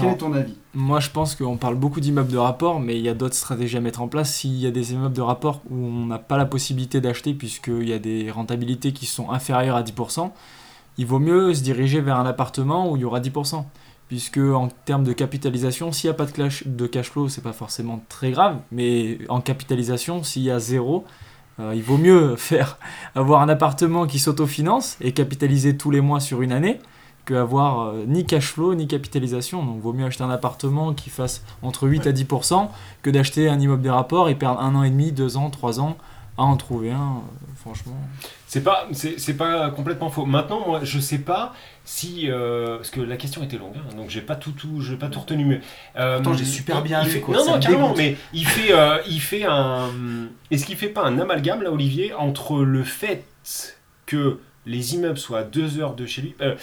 Quel est ton avis? moi je pense qu'on parle beaucoup d'immeubles de rapport, mais il y a d'autres stratégies à mettre en place. S'il y a des immeubles de rapport où on n'a pas la possibilité d'acheter puisqu'il y a des rentabilités qui sont inférieures à 10%, il vaut mieux se diriger vers un appartement où il y aura 10%. Puisque en termes de capitalisation, s'il n'y a pas de, clash- de cash flow, c'est pas forcément très grave, mais en capitalisation, s'il y a zéro, euh, il vaut mieux faire avoir un appartement qui s'autofinance et capitaliser tous les mois sur une année qu'avoir euh, ni cash flow ni capitalisation. Donc vaut mieux acheter un appartement qui fasse entre 8 à 10% que d'acheter un immeuble des rapports et perdre un an et demi, deux ans, trois ans à en trouver un. euh, franchement. C'est pas, c'est c'est pas complètement faux. Maintenant, moi, je sais pas si, euh, parce que la question était longue, hein, donc j'ai pas tout, tout, j'ai pas tout retenu. Mais euh, Pourtant, j'ai super bien lu, quoi, Non, non, me carrément. dégoûte. Mais il fait, euh, il fait un. Est-ce qu'il fait pas un amalgame là, Olivier, entre le fait que les immeubles soient à deux heures de chez lui euh,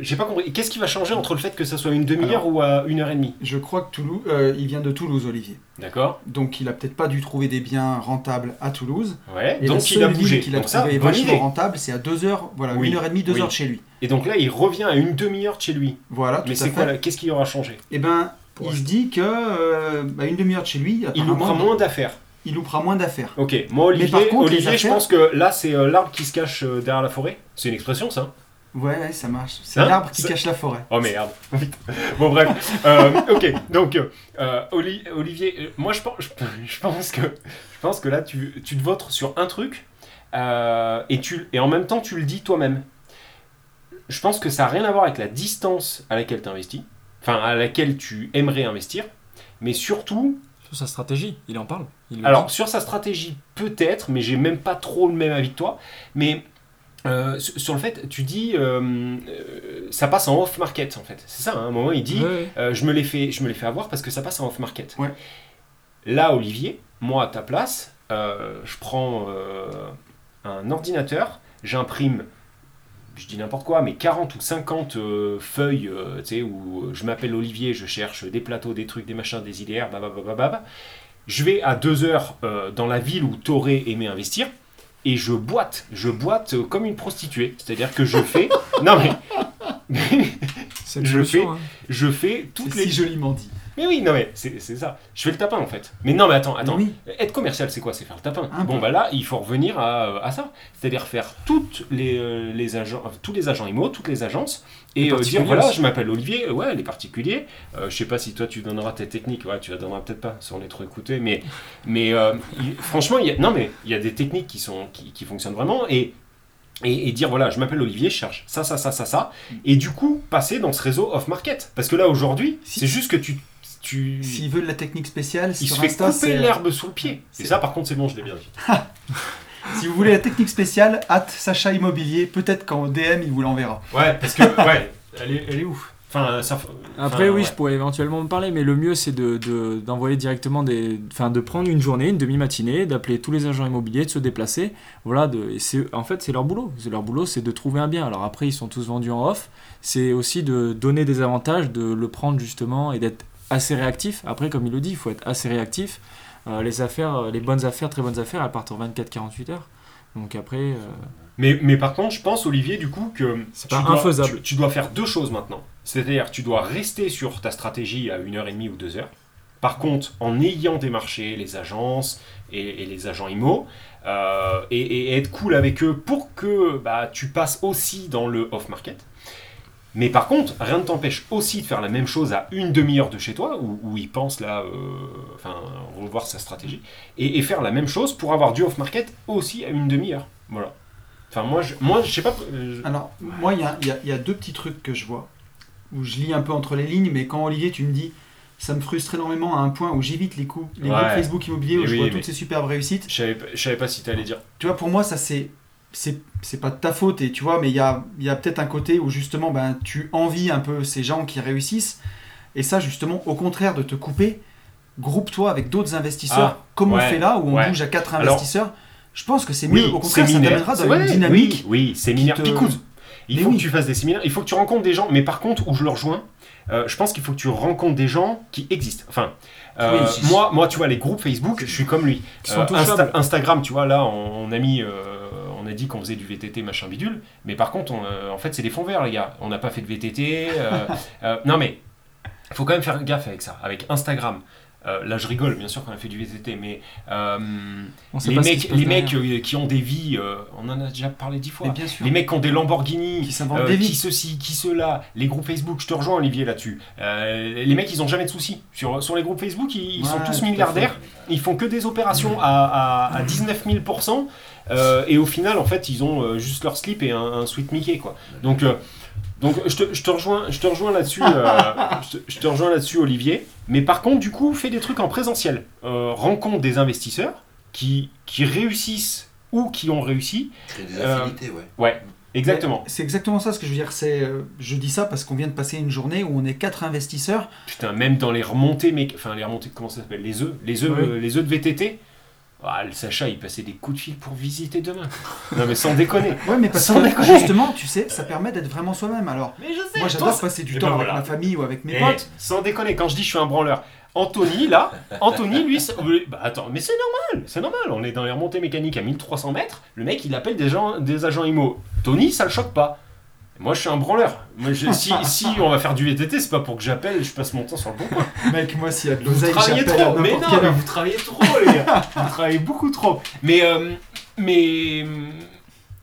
J'ai pas compris. Qu'est-ce qui va changer entre le fait que ça soit une demi-heure ou à une heure et demie? Je crois que Toulouse, euh, il vient de Toulouse, Olivier. D'accord. Donc il a peut-être pas dû trouver des biens rentables à Toulouse. Ouais. Et la donc il a bougé. qu'il a Donc ça, trouvé bonne vachement rentable, c'est à 2 heures, voilà, Oui. une heure et demie, 2 Oui. heures de chez lui. Et donc là, il revient à une demi-heure de chez lui. Voilà, tout Mais c'est quoi Qu'est-ce qui aura changé? Eh ben, Pour il se dit que euh, bah, une demi-heure de chez lui, Il prend moins d'affaires. il loupera moins d'affaires. Ok, moi Olivier, par contre, Olivier je pense que là c'est euh, l'arbre qui se cache euh, derrière la forêt. C'est une expression ça Ouais, ouais, ça marche. C'est Hein l'arbre qui Ça- cache la forêt. Oh merde. bon bref. Euh, ok, donc euh, Oli- Olivier, euh, moi je pense, je, je pense que je pense que là tu, tu te votes sur un truc euh, et tu et en même temps tu le dis toi-même. Je pense que ça n'a rien à voir avec la distance à laquelle tu investis, enfin à laquelle tu aimerais investir, mais surtout Sur sa stratégie, il en parle. Il Alors, dit. sur sa stratégie, peut-être, mais j'ai même pas trop le même avis que toi. Mais euh, sur le fait, tu dis, euh, euh, ça passe en off-market, en fait. C'est ça, hein, à un moment, il dit, Ouais, euh, je me l'ai fait, je me l'ai fait avoir parce que ça passe en off-market. Ouais. Là, Olivier, moi, à ta place, je prends un ordinateur, j'imprime je dis n'importe quoi, mais 40 ou 50 euh, feuilles, tu sais, où je m'appelle Olivier, je cherche des plateaux, des trucs, des machins, des idéaires, bababababab. Je vais à 2 heures dans la ville où t'aurais aimé investir, et je boite, je boite euh, comme une prostituée. C'est-à-dire que je fais... non mais... Je fais- hein. je fais toutes les... si joliment dit. Mais oui, non mais c'est c'est ça. Je fais le tapin en fait. Mais non mais attends, attends. Oui. Être commercial, c'est quoi? C'est faire le tapin. Un bon, peu. bah là, il faut revenir à, à ça. C'est-à-dire faire toutes les, euh, les agents, euh, tous les agents IMO, toutes les agences, et euh, dire voilà, je m'appelle Olivier, euh, ouais, les particuliers. Euh, je sais pas si toi tu donneras tes techniques, ouais, tu la donneras peut-être pas, sans les trop écouter, mais, mais euh, franchement, il y a, non mais il y a des techniques qui, sont, qui, qui fonctionnent vraiment, et, et, et dire voilà, je m'appelle Olivier, je cherche ça, ça, ça, ça, ça, et du coup, passer dans ce réseau off-market. Parce que là, aujourd'hui, Si- c'est juste que tu. Tu S'il veut de la technique spéciale, il sur se fait Insta, couper l'herbe sous le pied. Et c'est- ça, par contre, c'est bon, je l'ai bien dit. Si vous voulez la technique spéciale, hâte Sacha Immobilier, peut-être qu'en DM il vous l'enverra. Ouais, parce que, ouais, elle est, elle est ouf. Enfin, ça. Après, enfin, oui, ouais. je pourrais éventuellement me parler, mais le mieux, c'est de, de- d'envoyer directement des. Enfin, de prendre une journée, une demi-matinée, d'appeler tous les agents immobiliers, de se déplacer. Voilà, de, et c'est, en fait, c'est leur boulot. C'est leur boulot, c'est de trouver un bien. Alors après, ils sont tous vendus en off. C'est aussi de donner des avantages, de le prendre justement et d'être assez réactif. Après, comme il le dit, il faut être assez réactif. Euh, les affaires, euh, les bonnes affaires, très bonnes affaires, elles partent en 24-48 heures. Donc après, euh, Mais, mais par contre, je pense, Olivier, du coup, que C'est tu pas dois- infaisable. Tu, tu dois faire deux choses maintenant. C'est-à-dire, tu dois rester sur ta stratégie à une heure et demie ou deux heures. Par contre, en ayant démarché les agences et, et les agents IMO, euh, et, et être cool avec eux pour que bah, tu passes aussi dans le off-market. Mais par contre, rien ne t'empêche aussi de faire la même chose à une demi-heure de chez toi, où, où il pense là, euh, enfin, revoir sa stratégie, et, et faire la même chose pour avoir du off-market aussi à une demi-heure. Voilà. Enfin, moi, je, moi, je sais pas. euh, je- Alors, moi, il y a, y y deux petits trucs que je vois, où je lis un peu entre les lignes, mais quand Olivier, tu me dis, ça me frustre énormément à un point où j'évite les coups, les Ouais. groupes Facebook immobilier, où je vois toutes ces superbes réussites. Je savais, pas- je savais pas si tu allais dire. Tu vois, pour moi, ça c'est. C'est c'est pas de ta faute, et tu vois, mais il y a, y a peut-être un côté où justement ben, tu envies un peu ces gens qui réussissent, et ça, justement, au contraire de te couper, groupe-toi avec d'autres investisseurs, Ah, comme ouais, on fait là, où on ouais. bouge à quatre Alors- investisseurs. Je pense que c'est mieux, au contraire, ça t'amènera dans Ouais, une dynamique. Oui, oui séminaire. te-. Il Mais faut oui. que tu fasses des séminaires, il faut que tu rencontres des gens, mais par contre, où je le rejoins, euh, je pense qu'il faut que tu rencontres des gens qui existent. Enfin, euh, Oui, si- moi, moi, tu vois, les groupes Facebook, je suis comme lui. qui sont Euh, Insta-. Instagram, tu vois, là, on, on a mis, on a dit qu'on faisait du VTT, machin bidule, mais par contre, on, euh, en fait, c'est des fonds verts, les gars. On n'a pas fait de VTT. euh, euh, non, mais il faut quand même faire gaffe avec ça, avec Instagram. Euh, là, je rigole, bien sûr, qu'on a fait du VTT, mais euh, On les mecs, les mecs euh, qui ont des vies, on en a déjà parlé dix fois. Mais bien sûr. Les mecs qui ont des Lamborghini, Qui des vies. qui ceci, qui cela, les groupes Facebook, je te rejoins Olivier là-dessus. Les mecs, ils ont jamais de soucis. Sur, sur les groupes Facebook, ils, ils sont tous milliardaires, ils font que des opérations à, à, à 19 000%. Euh, et au final, en fait, ils ont juste leur slip et un, un sweat Mickey, quoi. Donc, donc je, te, je te rejoins, je te rejoins là-dessus, je te rejoins là-dessus, Olivier. Mais par contre, du coup, fais des trucs en présentiel. Euh, rencontre des investisseurs qui, qui réussissent ou qui ont réussi. Créer des Euh, affinités, ouais. Ouais, exactement. C'est exactement ça ce que je veux dire. C'est, euh, je dis ça parce qu'on vient de passer une journée où on est quatre investisseurs. Putain, même dans les remontées, mais enfin les remontées, comment ça s'appelle? Les œufs, les œufs, Oui. les œufs de VTT. Ah, le Sacha, il passait des coups de fil pour visiter demain. non mais sans déconner. Ouais, mais parce Sans que déconner. justement, tu sais, ça permet d'être vraiment soi-même. Alors, Mais je sais. moi, j'adore passer du Eh temps ben avec voilà. ma famille ou avec mes Eh, potes. sans déconner, quand je dis je suis un branleur, Anthony là, Anthony lui, c'est- bah attends, mais c'est normal, c'est normal. On est dans les remontées mécaniques à 1300 mètres. Le mec, il appelle des gens, des agents IMO. Tony, ça le choque pas. Moi, je suis un branleur. Moi, je- si, si on va faire du VTT, c'est pas pour que j'appelle, je passe mon temps sur le bon coin. Mec, moi, s'il y a de Vous l'oseille, travaillez j'appelle à trop, mais n'importe non, mais vous travaillez trop, les gars. Vous travaillez beaucoup trop. Mais, euh, mais, euh,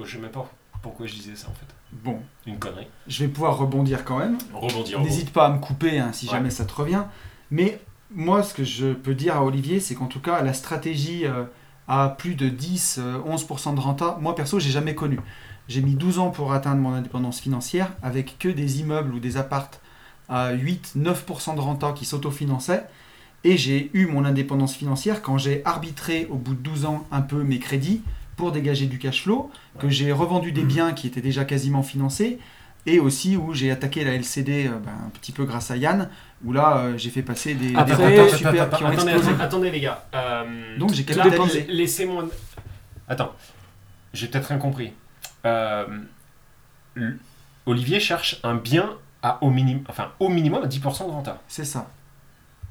je sais même pas pourquoi je disais ça en fait. Bon, Une connerie. je vais pouvoir rebondir quand même. Rebondir. N'hésite pas à me couper hein, si Ouais. jamais ça te revient. Mais moi, ce que je peux dire à Olivier, c'est qu'en tout cas, la stratégie euh, à plus de 10, euh, 11% de renta, moi perso, j'ai jamais connu. J'ai mis 12 ans pour atteindre mon indépendance financière avec que des immeubles ou des appartes à 8, 9% de renta qui s'autofinançaient. Et j'ai eu mon indépendance financière quand j'ai arbitré au bout de 12 ans un peu mes crédits pour dégager du cash flow, que j'ai revendu des biens qui étaient déjà quasiment financés, et aussi où j'ai attaqué la LCD euh, ben, un petit peu grâce à Yann, où là euh, j'ai fait passer des, des Après- super qui ont attendez, explosé. attendez, attendez, les gars. Euh, Donc j'ai capitalisé. Laissez-moi. Attends, j'ai peut-être rien compris. Euh, Olivier cherche un bien à au minimum, enfin au minimum à 10% de renta. C'est ça.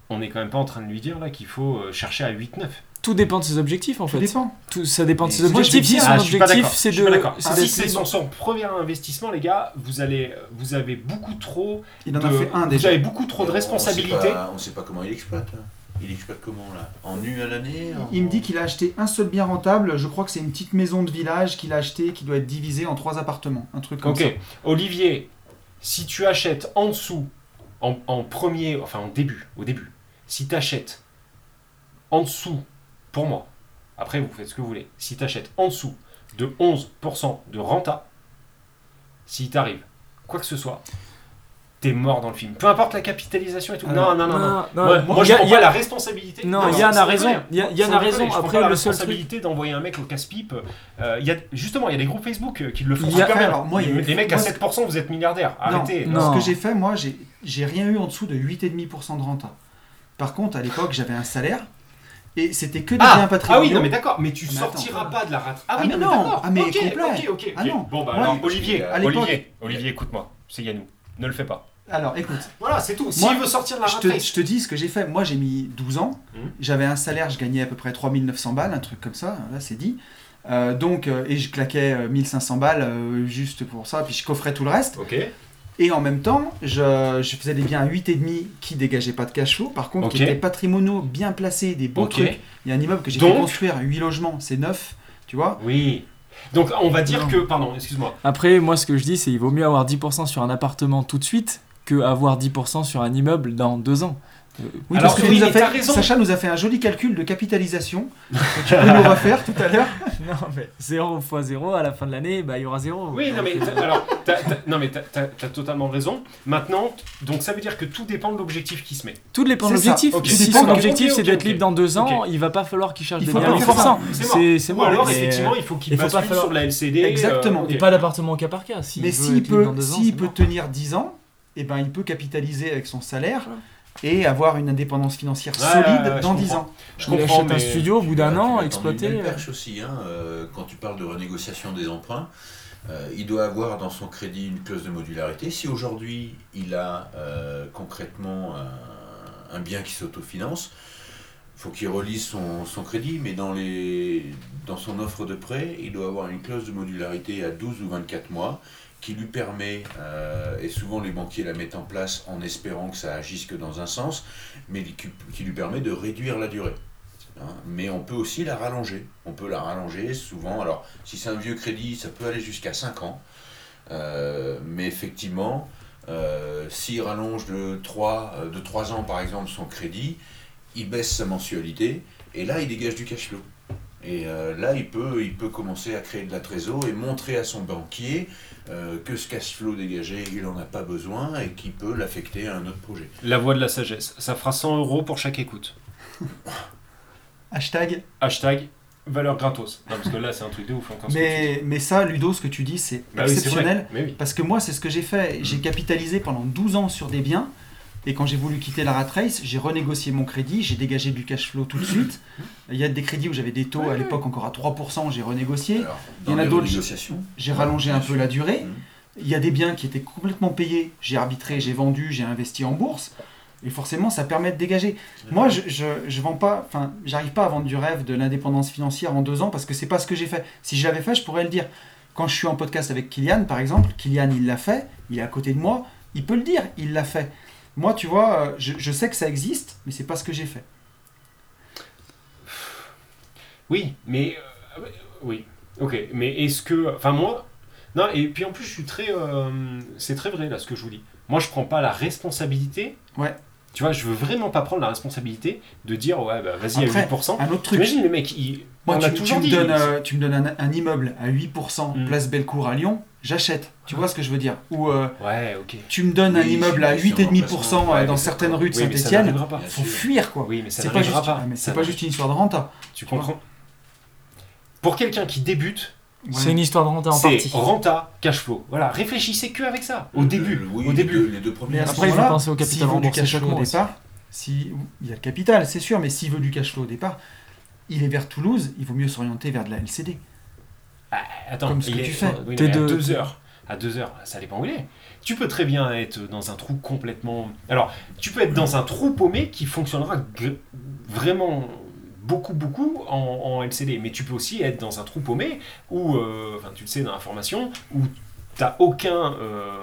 On n'est quand même pas en train de lui dire là qu'il faut euh, chercher à 8-9. Tout dépend de ses objectifs en Tout fait. dépend. Tout, ça dépend de ses objectifs. Si son Ah, objectif c'est de. Ah, d'être si c'est son, son premier investissement, les gars, vous allez, vous avez beaucoup trop. Il en de- a fait un vous déjà. avez beaucoup trop de Et responsabilités. On sait, pas, on sait pas comment il exploite. hein. Il exploite comment là? En une à l'année en- Il me dit qu'il a acheté un seul bien rentable. Je crois que c'est une petite maison de village qu'il a acheté qui doit être divisée en trois appartements. Un truc comme Ok, ça. Olivier, si tu achètes en dessous, en, en premier, enfin en début, au début, si tu achètes en dessous, pour moi, après vous faites ce que vous voulez, si tu achètes en dessous de 11% de renta, si t'arrive quoi que ce soit, t'es mort dans le film. Peu importe la capitalisation et tout. Alors, non, non, non, non. Non, non, Moi, moi, moi, je y a- prends y a- pas la responsabilité. Non, non, Yann a raison. déconner. Y a- Yann Sans a raison. Après, pas la le seul truc. responsabilité d'envoyer un mec au casse-pipe. Euh, il y a, justement, il y a des groupes Facebook euh, qui le font super bien. alors, moi, il y a- les mecs à moi, 7%, vous êtes milliardaire. Arrêtez. Non. Ce que j'ai fait, moi, j'ai j'ai rien eu en dessous de 8,5% de renta. Par contre, à l'époque, j'avais un salaire et c'était que des biens Ah, ah patrimoniaux. oui, non mais d'accord, mais tu Mais sortiras attends. pas de la rate. Ah Ah, oui, mais non, non, mais d'accord. ah, mais ok, complet. ok, ok, Ah non. Bon bah alors Olivier, Olivier, Olivier, écoute-moi, c'est Yannou, ne le fais pas. Alors, écoute, Voilà, c'est tout. Moi, S'il veut sortir de la je te, je te dis ce que j'ai fait. Moi, j'ai mis 12 ans. Mhm. J'avais un salaire, je gagnais à peu près 3900 balles, un truc comme ça. Là, c'est dit. Euh, donc, euh, et je claquais euh, 1500 balles euh, juste pour ça, puis je coffrais tout le reste. Ok. Et en même temps, je, je faisais des biens à 8,5 qui dégageaient pas de cash flow, par contre, Ok. qui étaient patrimoniaux, bien placés, des beaux trucs. Il y a un immeuble que j'ai Donc- fait construire, 8 logements, c'est neuf, tu vois. Oui. Donc on va dire Non. que, pardon, excuse-moi. Après, moi, ce que je dis, c'est qu'il vaut mieux avoir 10% sur un appartement tout de suite que avoir 10% sur un immeuble dans deux ans. Euh, Oui, Alors parce que nous a fait-. Sacha nous a fait un joli calcul de capitalisation que tu peux nous refaire tout à l'heure. non, mais 0 fois 0, à la fin de l'année, bah, il y aura 0. Oui, non mais t'as- alors, t'as- t'as- non mais t'as- t'as t'as totalement raison. Maintenant, donc ça veut dire que tout dépend de l'objectif qui se met. Tout dépend de l'objectif. Ok. Si son objectif c'est d'être libre dans deux ans, Ok. il va pas falloir qu'il cherche Il des biens à faire 10%. C'est mort. Ou alors effectivement, il faut qu'il il faut bascule pas falloir- sur la LCD. Exactement. euh, ok. Et pas d'appartement au cas par cas. Mais s'il peut, tenir 10 ans, eh ben, il peut capitaliser avec son salaire Voilà. Et avoir une indépendance financière Ouais, solide ouais, dans 10 comprends. ans. Je Il comprends, un studio au bout d'un an, exploiter. une euh, perche aussi, hein, euh, quand tu parles de renégociation des emprunts, euh, il doit avoir dans son crédit une clause de modularité. Si aujourd'hui il a euh, concrètement un, un bien qui s'autofinance, il faut qu'il relise son, son crédit, mais dans, les, dans son offre de prêt, il doit avoir une clause de modularité à 12 ou 24 mois qui lui permet, euh, et souvent les banquiers la mettent en place en espérant que ça agisse que dans un sens, mais qui, lui permet de réduire la durée. Hein, mais on peut aussi la rallonger. On peut la rallonger souvent. Alors, si c'est un vieux crédit, ça peut aller jusqu'à 5 ans. Euh, mais effectivement, euh, s'il rallonge de 3, euh, de 3 ans, par exemple, son crédit, il baisse sa mensualité. Et là, il dégage du cash flow. Et là, il peut, il peut commencer à créer de la trésor et montrer à son banquier euh, que ce cash flow dégagé, il n'en a pas besoin et qu'il peut l'affecter à un autre projet. La voix de la sagesse. Ça fera 100 euros pour chaque écoute. Hashtag. Hashtag valeur gratos. Non, parce que là, c'est un truc de ouf. Mais, mais ça, Ludo, ce que tu dis, c'est Bah exceptionnel. vrai. Mais oui. Parce que moi, c'est ce que j'ai fait. J'ai capitalisé pendant 12 ans sur des biens. Et quand j'ai voulu quitter la rat race, j'ai renégocié mon crédit, j'ai dégagé du cash flow tout de suite. Il y a des crédits où j'avais des taux à l'époque encore à 3%, j'ai renégocié. Alors, Il y en a d'autres. J'ai rallongé un peu la durée. Il y a des biens qui étaient complètement payés, j'ai arbitré, j'ai vendu, j'ai investi en bourse. Et forcément, ça permet de dégager. Moi, je, je, je vends pas, enfin, j'arrive pas à vendre du rêve de l'indépendance financière en deux ans parce que c'est pas ce que j'ai fait. Si je l'avais fait, je pourrais le dire. Quand je suis en podcast avec Kylian, par exemple, Kylian, il l'a fait, il est à côté de moi, il peut le dire, il l'a fait. Moi, tu vois, euh, je, je sais que ça existe, mais c'est pas ce que j'ai fait. Oui, mais. euh, oui, ok. Mais est-ce que. Enfin, moi. Non, et puis en plus, je suis très. euh, c'est très vrai, là, ce que je vous dis. Moi, je prends pas la responsabilité. Ouais. Tu vois, je veux vraiment pas prendre la responsabilité de dire, ouais, bah, vas-y, à Après, 8%. Un autre truc. T'imagines, les mecs, ils. Moi, on tu, a tu toujours me dit. donnes, euh, tu me donnes un, un immeuble à 8% Mm. place Bellecour à Lyon, j'achète. Tu vois ce que je veux dire? Ou euh, Ouais, tu me donnes un immeuble à une question de 8,5% remplacement. euh, Ouais, dans mais certaines rues de Oui, Saint-Etienne. Bien faut fuir quoi. Oui, mais ça C'est pas, juste, pas. mais Ça c'est pas juste une histoire de renta. Tu comprends? Pour quelqu'un qui débute, C'est une histoire de renta en c'est partie. renta, cash flow. Voilà, réfléchissez que avec ça, au Le- début. le- oui, au les début. deux- les deux premiers. Après, il faut penser au capital veut du cash flow au départ, si, il y a le capital, c'est sûr, mais s'il veut du cash flow au départ, il est vers Toulouse, il vaut mieux s'orienter vers de la LCD. Ah, attends, Comme ce il que est- tu fais. oui, T'es à de- deux heures. À deux heures, ça dépend où il est. Tu peux très bien être dans un trou complètement. Alors, tu peux être dans un trou paumé qui fonctionnera vraiment beaucoup, beaucoup en, en LCD. Mais tu peux aussi être dans un trou paumé où, euh, enfin, tu le sais dans l'information, où t'as aucun, euh,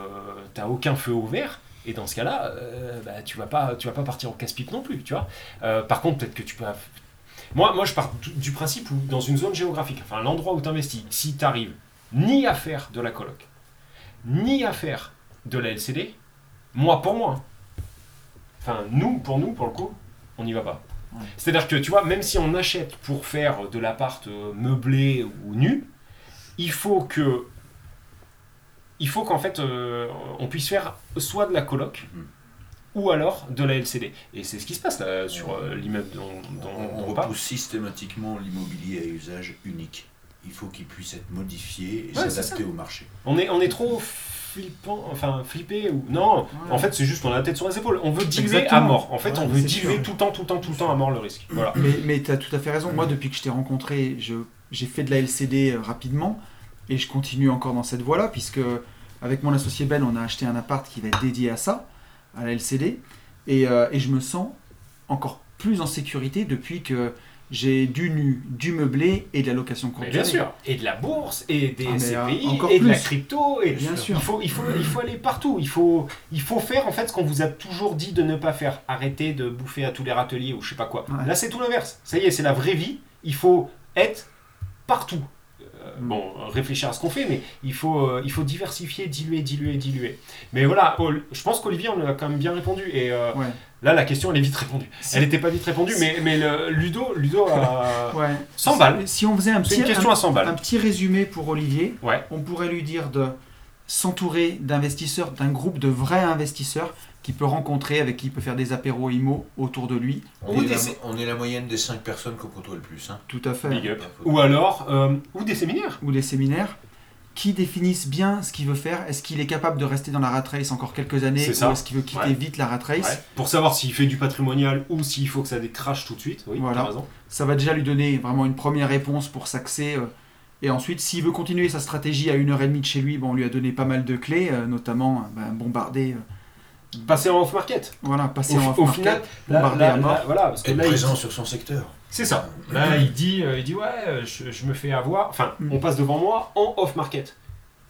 t'as aucun feu au vert. Et dans ce cas-là, euh, bah, tu vas pas, tu vas pas partir au casse-pipe non plus, tu vois. Euh, par contre, peut-être que tu peux. Moi, moi, je pars du, principe où dans une zone géographique, enfin l'endroit où tu investis, si tu arrives ni à faire de la coloc, ni à faire de la LCD, moi pour moi, enfin nous, pour nous, pour le coup, on n'y va pas. C'est-à-dire que tu vois, même si on achète pour faire de l'appart euh, meublé ou nu, il faut que il faut qu'en fait euh, on puisse faire soit de la coloc Mhm. Ou alors de la LCD. Et c'est ce qui se passe là sur euh, l'immeuble dont, dont On, on repousse systématiquement l'immobilier à usage unique. Il faut qu'il puisse être modifié et Ouais, s'adapter au marché. On est, on est trop flippant, enfin flippé ou non. En fait, c'est juste on a la tête sur les épaules. On veut diluer Exactement. à mort. En fait, Ouais, on veut diluer sûr. tout le temps, tout le temps, tout le temps à mort le risque. Voilà. Mais, mais tu as tout à fait raison. Moi, depuis que je t'ai rencontré, j'ai fait de la LCD euh, rapidement et je continue encore dans cette voie-là, puisque avec mon associé Ben, on a acheté un appart qui va être dédié à ça, à la LCD, et, euh, et je me sens encore plus en sécurité depuis que j'ai du nu, du meublé et de la location courte bien sûr. Et de la bourse, et des Ah, euh, encore et de la plus. crypto. Et Bien sûr. Il faut, il, faut, il faut aller partout. Il faut, il faut faire en fait ce qu'on vous a toujours dit de ne pas faire. Arrêter de bouffer à tous les râteliers ou je sais pas quoi. Ouais. Là, c'est tout l'inverse. Ça y est, c'est la vraie vie. Il faut être partout. Euh. Bon, réfléchir à ce qu'on fait, mais il faut, euh, il faut diversifier, diluer, diluer, diluer. Mais voilà, Paul, je pense qu'Olivier, on a quand même bien répondu. Et euh, Ouais. là, la question, elle est vite répondue. Si- Elle n'était pas vite répondue, mais, mais le, Ludo, Ludo a Ouais. 100 balles. Si on faisait un petit, une question un- à 100 balles. un petit résumé pour Olivier, Ouais. on pourrait lui dire de s'entourer d'investisseurs, d'un groupe de vrais investisseurs qu'il peut rencontrer, avec qui il peut faire des apéros IMO autour de lui. On, Ou est, des- la, on est la moyenne des 5 personnes qu'on côtoie le plus. Hein. Tout à fait. Big up. Ou alors, euh, ou des séminaires. Ou des séminaires qui définissent bien ce qu'il veut faire. Est-ce qu'il est capable de rester dans la rat race encore quelques années C'est ça. ou est-ce qu'il veut quitter Ouais. vite la rat race Ouais. Pour savoir s'il fait du patrimonial ou s'il faut que ça décrache tout de suite. Oui, Voilà. raison. Ça va déjà lui donner vraiment une première réponse pour s'axer. euh, et ensuite, s'il veut continuer sa stratégie à une heure et demie de chez lui, bon, on lui a donné pas mal de clés, euh, notamment euh, ben, bombarder, euh, Passer en off-market. voilà, passer Au, en au off-market, final, là, là- là, voilà, parce que Être là, il- présent sur son secteur. c'est ça. Là, il dit, euh, il dit ouais, euh, je, je me fais avoir. Enfin, Mm. on passe devant moi en off-market.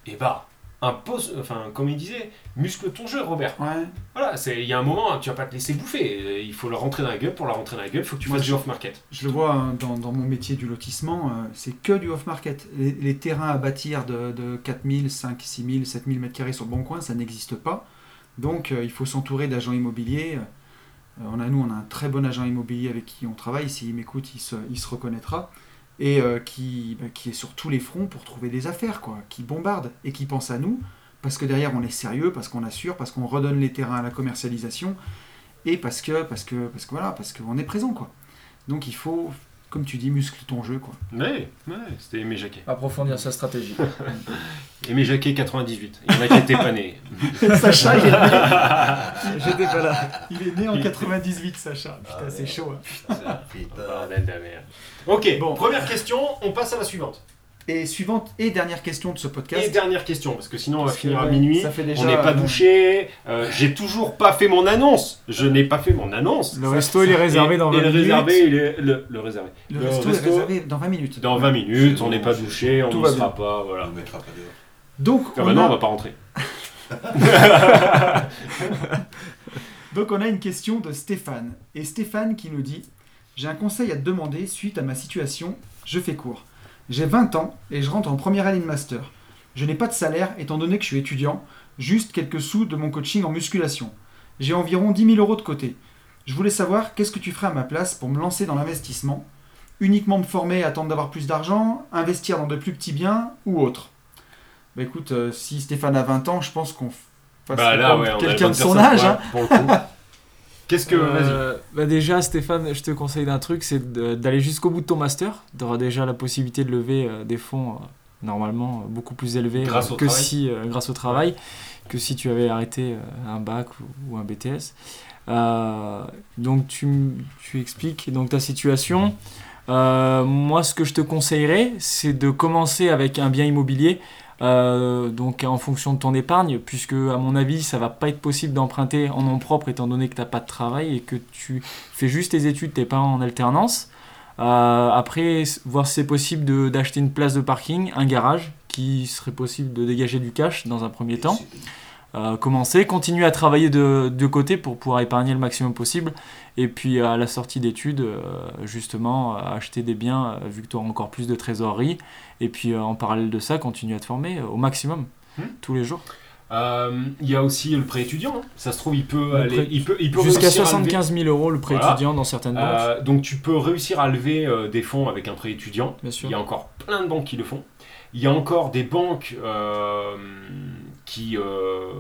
Et bah, impose, enfin, comme il disait, muscle ton jeu, Robert. Ouais. Voilà, c'est, il y a un moment, tu vas pas te laisser bouffer. Euh, Il faut le rentrer dans la gueule. Pour la rentrer dans la gueule, il faut que tu fasses du off-market. Je le vois hein, dans, dans mon métier du lotissement, euh, c'est que du off-market. Les, les terrains à bâtir de, de 4000, 5, 6000, 7000 m2 sur le bon coin, ça n'existe pas. Donc euh, il faut s'entourer d'agents immobiliers. Euh, on a, nous, on a un très bon agent immobilier avec qui on travaille. S'il m'écoute, il se, il se reconnaîtra. et euh, qui, bah, qui est sur tous les fronts pour trouver des affaires, quoi, qui bombarde et qui pense à nous, parce que derrière on est sérieux, parce qu'on assure, parce qu'on redonne les terrains à la commercialisation, et parce que, parce que, parce que voilà, parce qu'on est présent, quoi. Donc il faut, comme tu dis, muscle ton jeu, quoi. Ouais, ouais, c'était Aimé Jacquet. Approfondir sa stratégie. Aimé Jacquet 98. Il y en a qui pas nés. Sacha, il est né... J'étais pas là. Il est né en 98, Sacha. Putain, Ah, c'est ouais. chaud. hein. Putain. Bordel de merde. Ok, Bon. première question, on passe à la suivante. Et suivante et dernière question de ce podcast. Et dernière question, parce que sinon on va Parce que, finir à ouais, minuit. Ça fait déjà, On n'est pas euh, douché. euh, J'ai toujours pas fait mon annonce. Je n'ai pas fait mon annonce. Le resto, il est réservé Et- dans et 20 le minutes. réservé, il est le, le réservé. Le, Le resto, resto- est réservé dans 20 minutes. Dans 20 minutes, on n'est pas douché, on va sera bien. pas, On voilà. Ne mettra pas dehors. Donc, Ah on bah non, on va pas rentrer. Donc on a une question de Stéphane. Et Stéphane qui nous dit J'ai un conseil à te demander suite à ma situation. Je fais court. J'ai 20 ans et je rentre en première année de master. Je n'ai pas de salaire étant donné que je suis étudiant, juste quelques sous de mon coaching en musculation. J'ai environ 10 000 euros de côté. Je voulais savoir qu'est-ce que tu ferais à ma place pour me lancer dans l'investissement? Uniquement me former et attendre d'avoir plus d'argent Investir dans de plus petits biens Ou autre Bah écoute, euh, si Stéphane a 20 ans, je pense qu'on fasse Bah là, ouais, on a la quelqu'un bonne de son personne, âge. ouais, hein. pour le coup. Qu'est-ce que. Euh, bah déjà, Stéphane, je te conseille d'un truc, c'est d'aller jusqu'au bout de ton master. Tu auras déjà la possibilité de lever euh, des fonds euh, normalement beaucoup plus élevés Grâce au que travail. si, grâce au travail que si tu avais arrêté un bac ou, un BTS. Euh, donc tu, tu expliques donc ta situation. Euh, moi, ce que je te conseillerais, c'est de commencer avec un bien immobilier. Euh, donc en fonction de ton épargne, puisque à mon avis, ça va pas être possible d'emprunter en nom propre étant donné que tu n'as pas de travail et que tu fais juste tes études, t'es pas en alternance. Euh, après, voir si c'est possible de- d'acheter une place de parking, un garage, qui serait possible de dégager du cash dans un premier temps. Euh, commencer, continuer à travailler de, de côté pour pouvoir épargner le maximum possible. Et puis à la sortie d'études, euh, justement, euh, acheter des biens vu que tu auras encore plus de trésorerie. Et puis en parallèle de ça, continuer à te former au maximum, Hmm. tous les jours. Il y a aussi le prêt étudiant. hein. Ça se trouve, il peut Le aller. prêt- Il peut, il peut Jusqu'à réussir à lever- 75 000 euros le prêt Voilà. étudiant dans certaines banques, donc tu peux réussir à lever des fonds avec un prêt étudiant. bien sûr. Il y a encore plein de banques qui le font. Il y a encore des banques euh, qui, euh,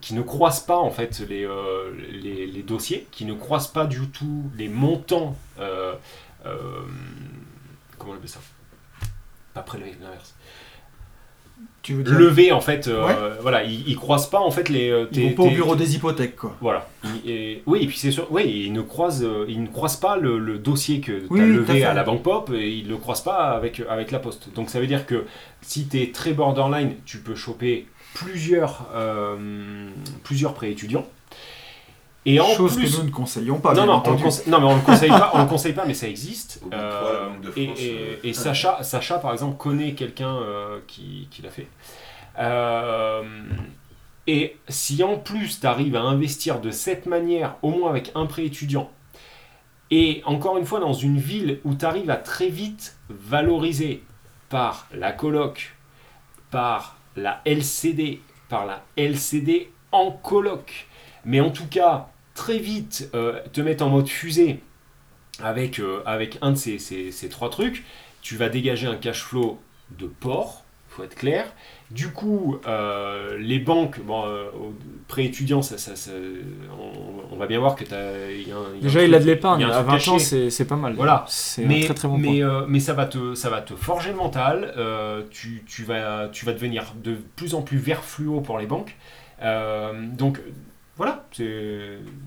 qui ne croisent pas en fait les, euh, les, dossiers, qui ne croisent pas du tout les montants. euh, comment on appelle ça? Pas prélever, l'inverse. Tu veux dire Lever en fait. euh, Voilà, ils, ils croisent pas en fait les. euh, Ils vont pas au bureau des hypothèques, quoi. Voilà. Il- et- oui, et puis c'est sûr. Oui, ils ne croisent, euh, ils ne croisent pas le, le dossier que tu as oui, levé à, la banque pop et ils ne le croisent pas avec, avec la poste. Donc ça veut dire que si tu es très borderline, tu peux choper plusieurs, euh, plusieurs prêts étudiants. Et en Chose plus. que nous ne conseillons pas, non, non, on non, mais on le conseille pas, on le conseille pas, mais ça existe. Euh, et, et- euh, et Sacha, Sacha, par exemple, connaît quelqu'un euh, qui, qui l'a fait. Euh, et si en plus tu arrives à investir de cette manière, au moins avec un prêt étudiant, et encore une fois dans une ville où tu arrives à très vite valoriser par la coloc, par la LCD, par la LCD en coloc, mais en tout cas très vite euh, te mettre en mode fusée avec, euh, avec un de ces, ces- ces trois trucs, tu vas dégager un cash flow de port, faut être clair. Du coup, euh, les banques, bon, étudiant, ça, ça- ça- on, on va bien voir que tu as. Déjà, il a de l'épargne. À truc 20 ans, caché. c'est c'est pas mal. Voilà. C'est un très très bon mais, point. mais ça va te, ça va te forger le mental. tu, tu vas, tu vas devenir de plus en plus vert fluo pour les banques. Donc voilà.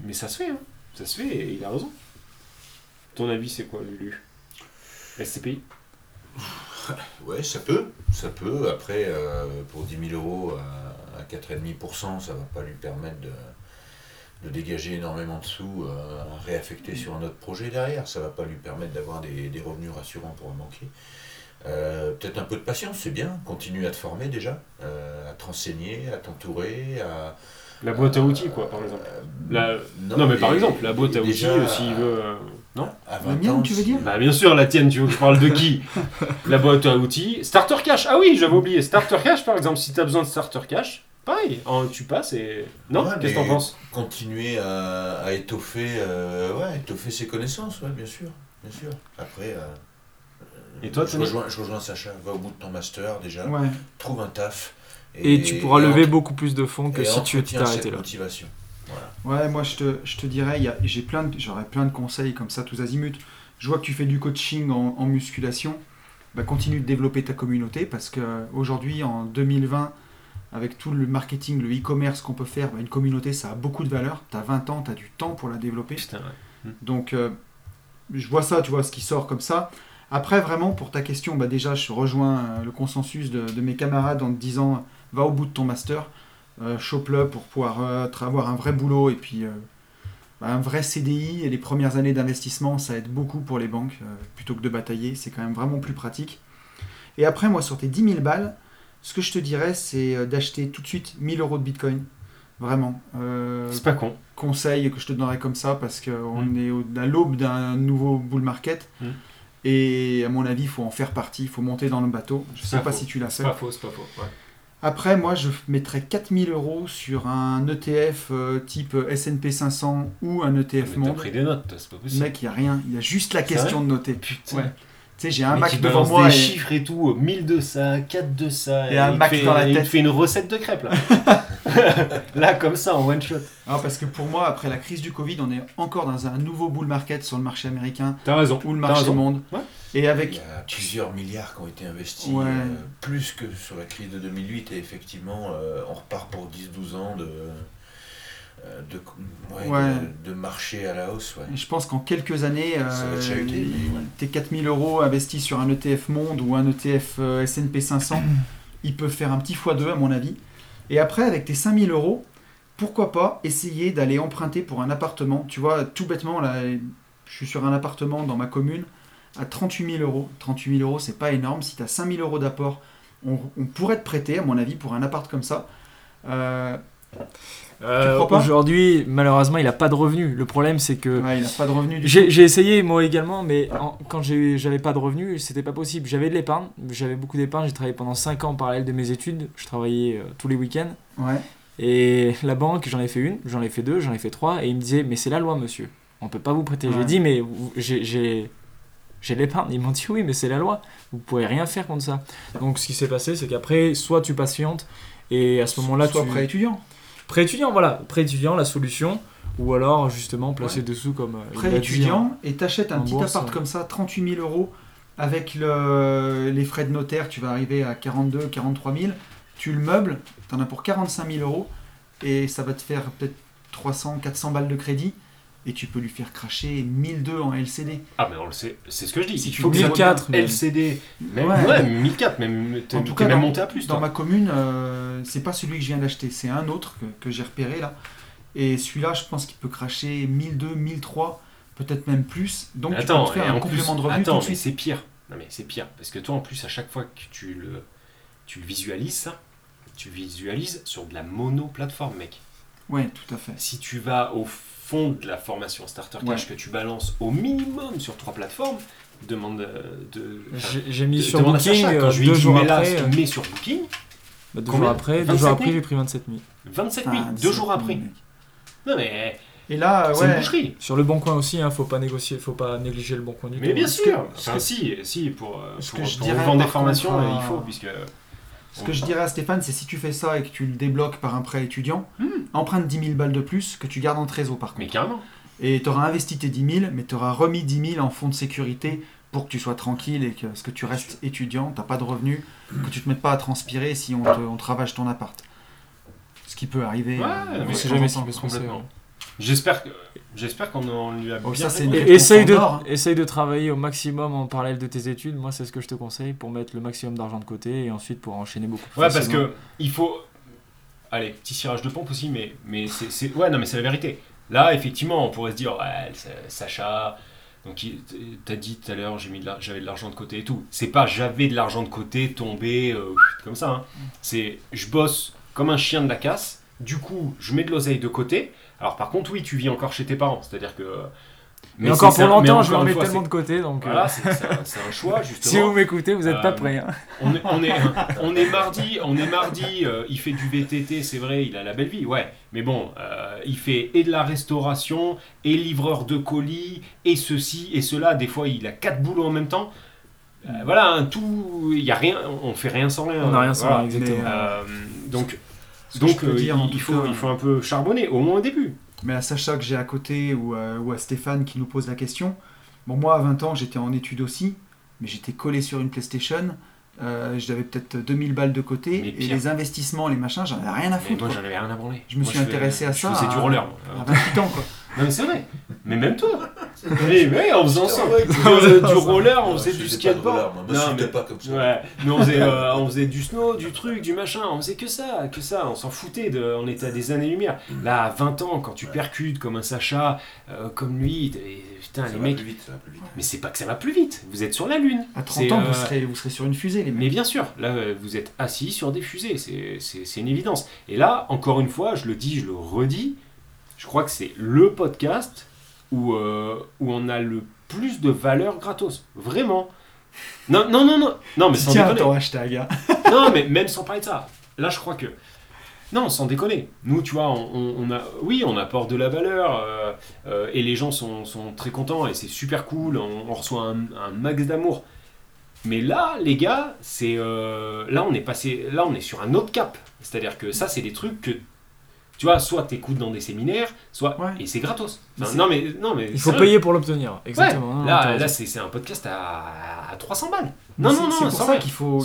Mais ça se fait. hein. Ça se fait et il a raison. Ton avis, c'est quoi, Lulu? SCPI Ouais, ça peut, ça peut. Après, euh, pour 10 000 euros à, à 4,5%, ça va pas lui permettre de, dégager énormément de sous euh, à réaffecter sur un autre projet derrière. Ça va pas lui permettre d'avoir des, revenus rassurants pour un banquier. Euh, Peut-être un peu de patience, c'est bien. Continue à te former déjà, à te renseigner, à t'entourer, à... La boîte à outils, quoi, par exemple. Euh, La- Non, mais par exemple, la boîte à outils, déjà, euh, s'il veut. euh, Non à La 20 mienne, tu veux dire Bah, bien sûr, la tienne, tu veux que je parle de qui La boîte à outils. Starter Cash Ah oui, j'avais oublié. Starter Cash, par exemple, si tu as besoin de Starter Cash, pareil, en- tu passes et. Non Ouais, Qu'est-ce que t'en penses Continuer à, à étoffer, euh, ouais, étoffer ses connaissances, ouais, bien sûr, bien sûr. Après, euh, Et toi, je rejoins, je rejoins Sacha, va au bout de ton master déjà, Ouais. trouve un taf. Et, tu pourras et lever beaucoup plus de fonds que et si tu t'arrêtais cette là. motivation. Voilà. Ouais, moi je te, je te dirais, il y a- j'ai plein de, j'aurais plein de conseils comme ça, tous azimuts. Je vois que tu fais du coaching en, en musculation. Bah, continue de développer ta communauté parce qu'aujourd'hui, en 2020, avec tout le marketing, le e-commerce qu'on peut faire, bah, une communauté ça a beaucoup de valeur. Tu as 20 ans, tu as du temps pour la développer. Putain, ouais. Donc, euh, je vois ça, tu vois, ce qui sort comme ça. Après, vraiment, pour ta question, bah, déjà, je rejoins euh, le consensus de, de mes camarades en te disant va au bout de ton master, euh, chope-le pour pouvoir euh, avoir un vrai boulot et puis euh, bah, un vrai CDI. Et les premières années d'investissement, ça aide beaucoup pour les banques plutôt que de batailler. C'est quand même vraiment plus pratique. Et après, moi, sur tes 10 000 balles, ce que je te dirais, c'est d'acheter tout de suite 1000 euros de bitcoin. Vraiment. C'est pas con. conseil que je te donnerais comme ça parce qu'on est au- à l'aube d'un nouveau bull market. Mm. Et à mon avis, il faut en faire partie, il faut monter dans le bateau. Je C'est sais pas si tu l'as C'est fait. pas faux, c'est pas faux. Ouais. Après, moi, je mettrais 4000 euros sur un ETF euh, type S&P 500 ou un ETF Mais t'as monde. pris des notes, c'est pas possible. Mec, il n'y a rien. Il y a juste la question de noter. Putain. Ouais. Tu sais, j'ai un Mac devant moi. des et- chiffres et tout, 1000 de ça, 4 de ça. Et un il Mac fait, dans la il te tête. fait une recette de crêpes là. là, comme ça, en one shot. Parce que pour moi, après la crise du Covid, on est encore dans un nouveau bull market sur le marché américain T'as raison. ou le marché monde. Ouais. Et Il avec y a plusieurs milliards qui ont été investis, Ouais. euh, plus que sur la crise de 2008, et effectivement, euh, on repart pour 10-12 ans de, euh, de, ouais, Ouais. de, de marché à la hausse. Ouais. Et Je pense qu'en quelques années, euh, ouais. tes 4000 euros investis sur un ETF Monde ou un ETF euh, S&P 500, ils peuvent faire un petit x2 à mon avis. Et après, avec tes 5000 euros, pourquoi pas essayer d'aller emprunter pour un appartement? Tu vois, tout bêtement, là, je suis sur un appartement dans ma commune à 38 000 euros. 38 000 euros, c'est pas énorme. Si tu as 5 000 euros d'apport, on, on pourrait te prêter, à mon avis, pour un appart comme ça. Euh, Euh, Aujourd'hui, malheureusement, il a pas de revenus. Le problème, c'est que ouais, il n'a pas de revenus j'ai j'ai essayé moi également, mais en- quand j'ai- j'avais pas de revenus, c'était pas possible. J'avais de l'épargne, j'avais beaucoup d'épargne. J'ai travaillé pendant 5 ans en parallèle de mes études. Je travaillais euh, tous les week-ends. Ouais. Et la banque, j'en ai fait une, j'en ai fait deux, j'en ai fait trois, et il me disait, mais c'est la loi, monsieur. On peut pas vous prêter. Je lui ai Ouais. dit, mais j'ai- j'ai j'ai de l'épargne. Ils m'ont dit, oui, mais c'est la loi. Vous pouvez rien faire contre ça. Donc, ce qui s'est passé, c'est qu'après, soit tu patientes, et à ce moment-là, Soit tu. prêt étudiant. Prêt étudiant, voilà. Prêt étudiant, la solution. Ou alors, justement, placer dessous comme. euh, prêt dit, hein. étudiant et t'achètes un petit bourse, appart comme ça, 38 000 euros, avec le, les frais de notaire, tu vas arriver à 42, 43 000. Tu le meubles, t'en as pour 45 000 euros et ça va te faire peut-être 300, 400 balles de crédit et tu peux lui faire cracher 1002 en LCD. Ah, mais on le sait, c'est ce que je dis. Si Il tu faut que ça 1004, soit même. LCD. Même, Ouais. ouais, 1004, même. En tout cas, même monté à plus, Dans toi. ma commune, euh, c'est pas celui que je viens d'acheter, c'est un autre que, que j'ai repéré là. Et celui-là, je pense qu'il peut cracher 1002, 1003, peut-être même plus. Donc tu attends, peux te faire et un en complément plus, de revenu attends, tout mais c'est pire. Non, mais c'est pire. Parce que toi, en plus, à chaque fois que tu le, tu le visualises, ça, tu visualises sur de la mono-plateforme, mec. Ouais, tout à fait. Si tu vas au fond de la formation Starter Cash Ouais. que tu balances au minimum sur trois plateformes, demande euh, de. J'ai mis de- sur Booking Sacha, quand euh, je lui deux dis, jours mets là après. ce euh, qu'il met sur Booking, bah, deux jours après, deux 27 jours après, 000? j'ai pris 27 000. 27 000, Ah, deux jours après. Non, mais Et là, c'est une ouais, boucherie. Sur le bon coin aussi, hein, faut pas négocier, faut pas négliger le bon coin du Mais tout. bien hein. sûr. ce Enfin, que- si, si, pour, euh, pour, que je pour dirais, vendre des formations, contre, euh, il euh, faut, puisque. Ce que je dirais à Stéphane, c'est si tu fais ça et que tu le débloques par un prêt étudiant, Hmm. emprunte 10 000 balles de plus que tu gardes en trésor par Mais contre. carrément. Et tu auras investi tes 10 000, mais tu auras remis 10 000 en fonds de sécurité pour que tu sois tranquille et que, parce que tu restes étudiant, tu pas de revenus, que tu te mettes pas à transpirer si on te, on te ravage ton appart. Ce qui peut arriver. Ouais, euh, mais temps jamais complètement. ouais. J'espère que j'espère qu'on lui a Oh, bien ça, réponse essaye, de, hein. essaye de travailler au maximum en parallèle de tes études. Moi, c'est ce que je te conseille pour mettre le maximum d'argent de côté et ensuite pour enchaîner beaucoup plus Ouais, parce que il faut. Allez, petit cirage de pompe aussi, mais, mais c'est, c'est- Ouais, non, mais c'est la vérité. Là, effectivement, on pourrait se dire, ouais, Sacha. Donc, t'as dit tout à l'heure, j'avais de l'argent de côté et tout. C'est pas j'avais de l'argent de côté tombé euh, comme ça. hein. C'est je bosse comme un chien de la casse. Du coup, je mets de l'oseille de côté. Alors, par contre, oui, tu vis encore chez tes parents. C'est-à-dire que. Mais encore c'est- pour mais longtemps, je encore mettre fois, tellement de côté. Donc, euh, Voilà, c'est, c'est un, choix, justement. si vous m'écoutez, vous n'êtes pas Euh, prêts. hein. On est, on est, on est mardi, on est mardi, euh, il fait du VTT, c'est vrai, il a la belle vie, ouais. Mais bon, euh, il fait et de la restauration, et livreur de colis, et ceci, et cela. Des fois, il a quatre boulots en même temps. euh, voilà, hein, tout, il y a rien, on fait rien sans rien. On n'a rien sans Voilà. rien, exactement. Mais, Euh, donc, donc je euh, dire, il, faut, cas, il faut un peu charbonner, au moins au début. Mais à Sacha que j'ai à côté ou, à- ou à Stéphane qui nous pose la question, bon moi à 20 ans j'étais en études aussi, mais j'étais collé sur une PlayStation, euh, j'avais peut-être 2000 balles de côté, Mais et les investissements, les machins, j'en avais rien à Mais foutre. moi, quoi. j'en avais rien à branler. Je me Moi, suis fais- intéressé à je ça faisais du à- roller, moi. À 28 ans quoi. Non, mais c'est vrai. Mais même toi. mais, ouais, on faisait ensemble. On faisait du roller, on faisait du skateboard. Non, mais- pas comme ça. Ouais, mais on faisait, euh, on faisait du snow, du truc, du machin, on faisait que ça, que ça, on s'en foutait, de, on était à des années-lumière. Là, à 20 ans, quand tu percutes comme un Sacha, euh, comme lui, putain, Ça les va mecs, plus vite, ça va plus vite. mais c'est pas que ça va plus vite, vous êtes sur la Lune. À 30 C'est, ans euh, vous, serez, vous serez sur une fusée les Mais mecs. bien sûr, là, euh, vous êtes assis sur des fusées, c'est- c'est c'est une évidence. Et là, encore une fois, je le dis, je le redis, je crois que c'est le podcast où, euh, où on a le plus de valeur gratos. Vraiment. Non, non, non, non, non, mais sans Tiens déconner. ton hashtag. hein. Non, mais même sans parler de ça. Là, je crois que. Non, sans déconner. Nous, tu vois, on, on- on a, oui, on apporte de la valeur euh, euh, et les gens sont, sont très contents et c'est super cool. On, on reçoit un, un max d'amour. Mais là, les gars, c'est euh, là, on est passé, là, on est sur un autre cap. C'est-à-dire que ça, c'est des trucs que tu vois, soit t'écoutes dans des séminaires, soit Ouais. et c'est gratos. Enfin, non, mais non, mais Il faut payer pour l'obtenir. Exactement. Ouais, là, là, c'est un podcast à, à 300 balles. Non, non, non, C'est pour ça qu'il faut,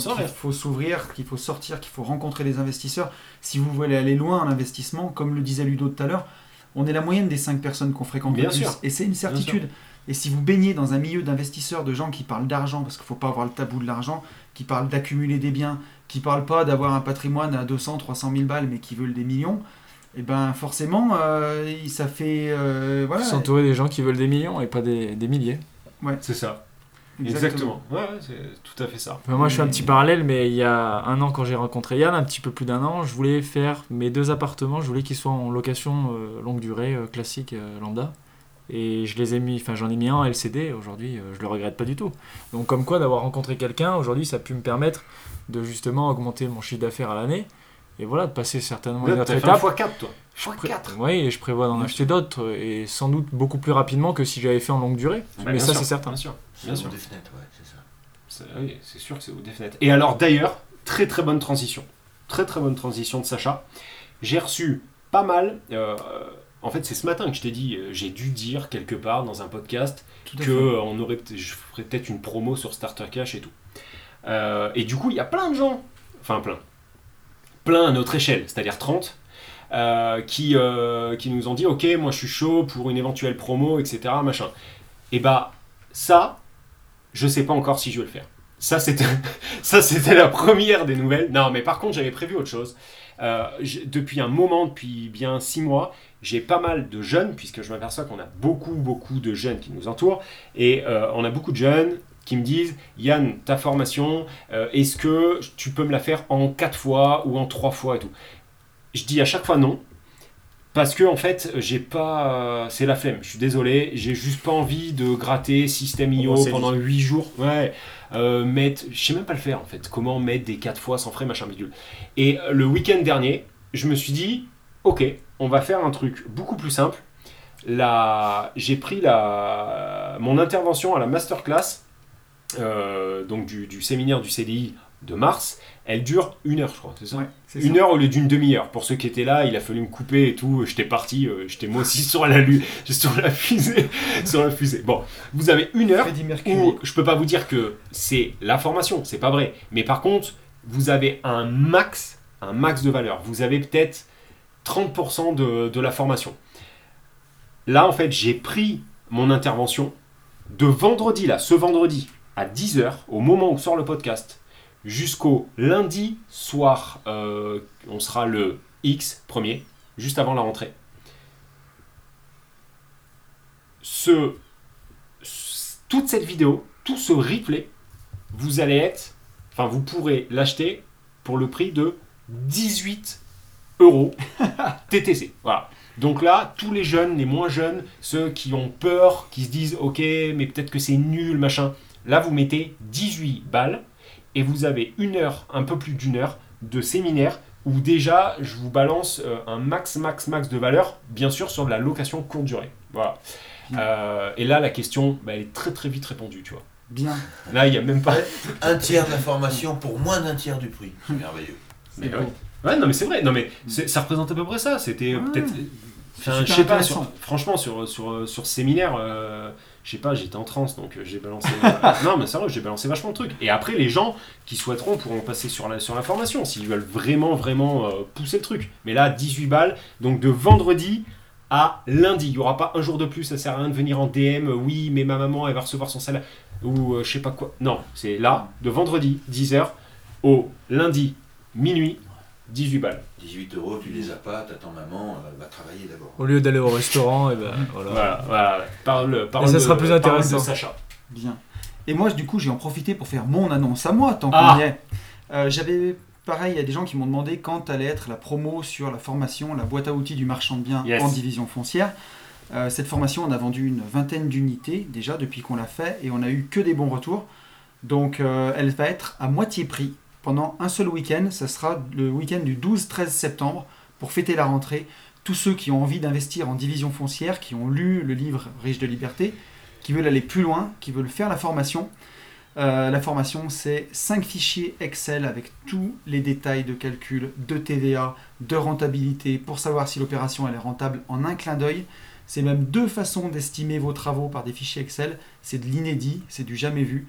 s'ouvrir, qu'il faut sortir, qu'il faut rencontrer les investisseurs. Si vous voulez aller loin en investissement, comme le disait Ludo tout à l'heure, on est la moyenne des 5 personnes qu'on fréquente Bien le plus. sûr. Et c'est une certitude. Et si vous baignez dans un milieu d'investisseurs, de gens qui parlent d'argent, parce qu'il ne faut pas avoir le tabou de l'argent, qui parlent d'accumuler des biens, qui parlent pas d'avoir un patrimoine à 200, 300 000 balles, mais qui veulent des millions, et ben forcément, euh, ça fait... euh, voilà, S'entourer des gens qui veulent des millions et pas des, des milliers. C'est ça. Exactement. Ouais, ouais, c'est tout à fait ça. Enfin, moi, je fais un petit parallèle, mais il y a un an, quand j'ai rencontré Yann, un petit peu plus d'un an, je voulais faire mes deux appartements, je voulais qu'ils soient en location euh, longue durée, euh, classique, euh, lambda. Et je les ai mis, enfin, j'en ai mis un en LCD, aujourd'hui, euh, je le regrette pas du tout. Donc, comme quoi, d'avoir rencontré quelqu'un, aujourd'hui, ça a pu me permettre de justement augmenter mon chiffre d'affaires à l'année. Et voilà, de passer certainement une Là, autre t'as fait un étape. x4, toi. Pré- x4. Oui, et je prévois d'en acheter d'autres, et sans doute beaucoup plus rapidement que si j'avais fait en longue durée. Bah, mais ça, c'est certain. Bien sûr. C'est Bien au sûr. des fenêtres, ouais, c'est ça. C'est- Oui, c'est sûr que c'est au Defnet. Et alors d'ailleurs, très très bonne transition. Très très bonne transition de Sacha. J'ai reçu pas mal. euh, en fait, c'est ce matin que je t'ai dit, euh, j'ai dû dire quelque part dans un podcast que fait. euh, on aurait, je ferais peut-être une promo sur Starter Cash et tout. Euh, et du coup, il y a plein de gens, enfin plein, plein à notre échelle, c'est-à-dire 30, euh, qui, euh, qui nous ont dit Ok, moi je suis chaud pour une éventuelle promo, etc. Machin. Et bah, ça, je sais pas encore si je vais le faire. Ça, c'était, ça, c'était la première des nouvelles. Non, mais par contre, j'avais prévu autre chose. Euh, depuis un moment, depuis bien six mois, j'ai pas mal de jeunes, puisque je m'aperçois qu'on a beaucoup, beaucoup de jeunes qui nous entourent. Et on a beaucoup de jeunes qui me disent Yann, ta formation, euh, est-ce que tu peux me la faire en quatre fois ou en trois fois et tout? Je dis à chaque fois non. Parce que en fait, j'ai pas. euh, c'est la flemme, je suis désolé, j'ai juste pas envie de gratter système IO Oh, pendant 8 jours. Ouais, euh, mettre. Je sais même pas le faire en fait. Comment mettre des 4 fois sans frais, machin bidule. Et euh, le week-end dernier, je me suis dit, ok, on va faire un truc beaucoup plus simple. La... J'ai pris la... mon intervention à la masterclass euh, donc du, du séminaire du CDI de mars. Elle dure une heure, je crois, c'est ça Ouais, une ça. heure au lieu d'une demi-heure. Pour ceux qui étaient là, il a fallu me couper et tout. J'étais parti, euh, j'étais moi aussi sur la lune, sur la fusée, sur la fusée. Bon, vous avez une heure où je peux pas vous dire que c'est la formation, c'est pas vrai. Mais par contre, vous avez un max, un max de valeur. Vous avez peut-être 30% de, de la formation. Là, en fait, j'ai pris mon intervention de vendredi, là, ce vendredi, à 10h, au moment où sort le podcast, jusqu'au lundi soir, euh, on sera le X premier, juste avant la rentrée. Ce, toute cette vidéo, tout ce replay, vous allez être, enfin vous pourrez l'acheter pour le prix de 18 euros TTC. Voilà. Donc là, tous les jeunes, les moins jeunes, ceux qui ont peur, qui se disent ok, mais peut-être que c'est nul, machin. Là, vous mettez 18 balles et vous avez une heure, un peu plus d'une heure de séminaire où déjà je vous balance euh, un max, max, max de valeur, bien sûr sur de la location courte durée. Voilà. Euh, et là, la question, bah, elle est très très vite répondue, tu vois. Bien. Là, il y a même pas. Un tiers de la formation pour moins d'un tiers du prix. C'est merveilleux. Mais C'est ouais. non, mais c'est vrai. Non, mais ça représente à peu près ça. C'était Ouais. peut-être. Enfin, je sais pas, sur- franchement, sur, sur, sur ce séminaire, euh, je sais pas, j'étais en transe, donc euh, j'ai balancé. non, mais sérieux, j'ai balancé vachement de trucs. Et après, les gens qui souhaiteront pourront passer sur la, sur la formation s'ils veulent vraiment, vraiment euh, pousser le truc. Mais là, 18 balles, donc de vendredi à lundi. Il n'y aura pas un jour de plus, ça sert à rien de venir en DM. euh, Oui, mais ma maman, elle va recevoir son salaire. Ou euh, je sais pas quoi. Non, c'est là, de vendredi, 10h, au lundi, minuit, 18 balles. 18 euros, tu les as pas, t'attends maman, elle va travailler d'abord. Au lieu d'aller au restaurant, et ben voilà. Voilà, voilà. Parle, parle ça de- sera plus parle intéressant. de Sacha. Bien. Et moi, du coup, j'ai en profité pour faire mon annonce à moi, tant qu'on Ah. y est. Euh, J'avais, pareil, il y a des gens qui m'ont demandé quand allait être la promo sur la formation, la boîte à outils du marchand de biens Yes. en division foncière. Euh, cette formation, on a vendu une vingtaine d'unités déjà depuis qu'on l'a fait et on a eu que des bons retours. Donc, euh, elle va être à moitié prix pendant un seul week-end. Ça sera le week-end du 12-13 septembre pour fêter la rentrée. Tous ceux qui ont envie d'investir en division foncière, qui ont lu le livre Riche de liberté, qui veulent aller plus loin, qui veulent faire la formation. Euh, la formation, c'est 5 fichiers Excel avec tous les détails de calcul, de TVA, de rentabilité, pour savoir si l'opération est rentable en un clin d'œil. C'est même deux façons d'estimer vos travaux par des fichiers Excel. C'est de l'inédit, c'est du jamais vu.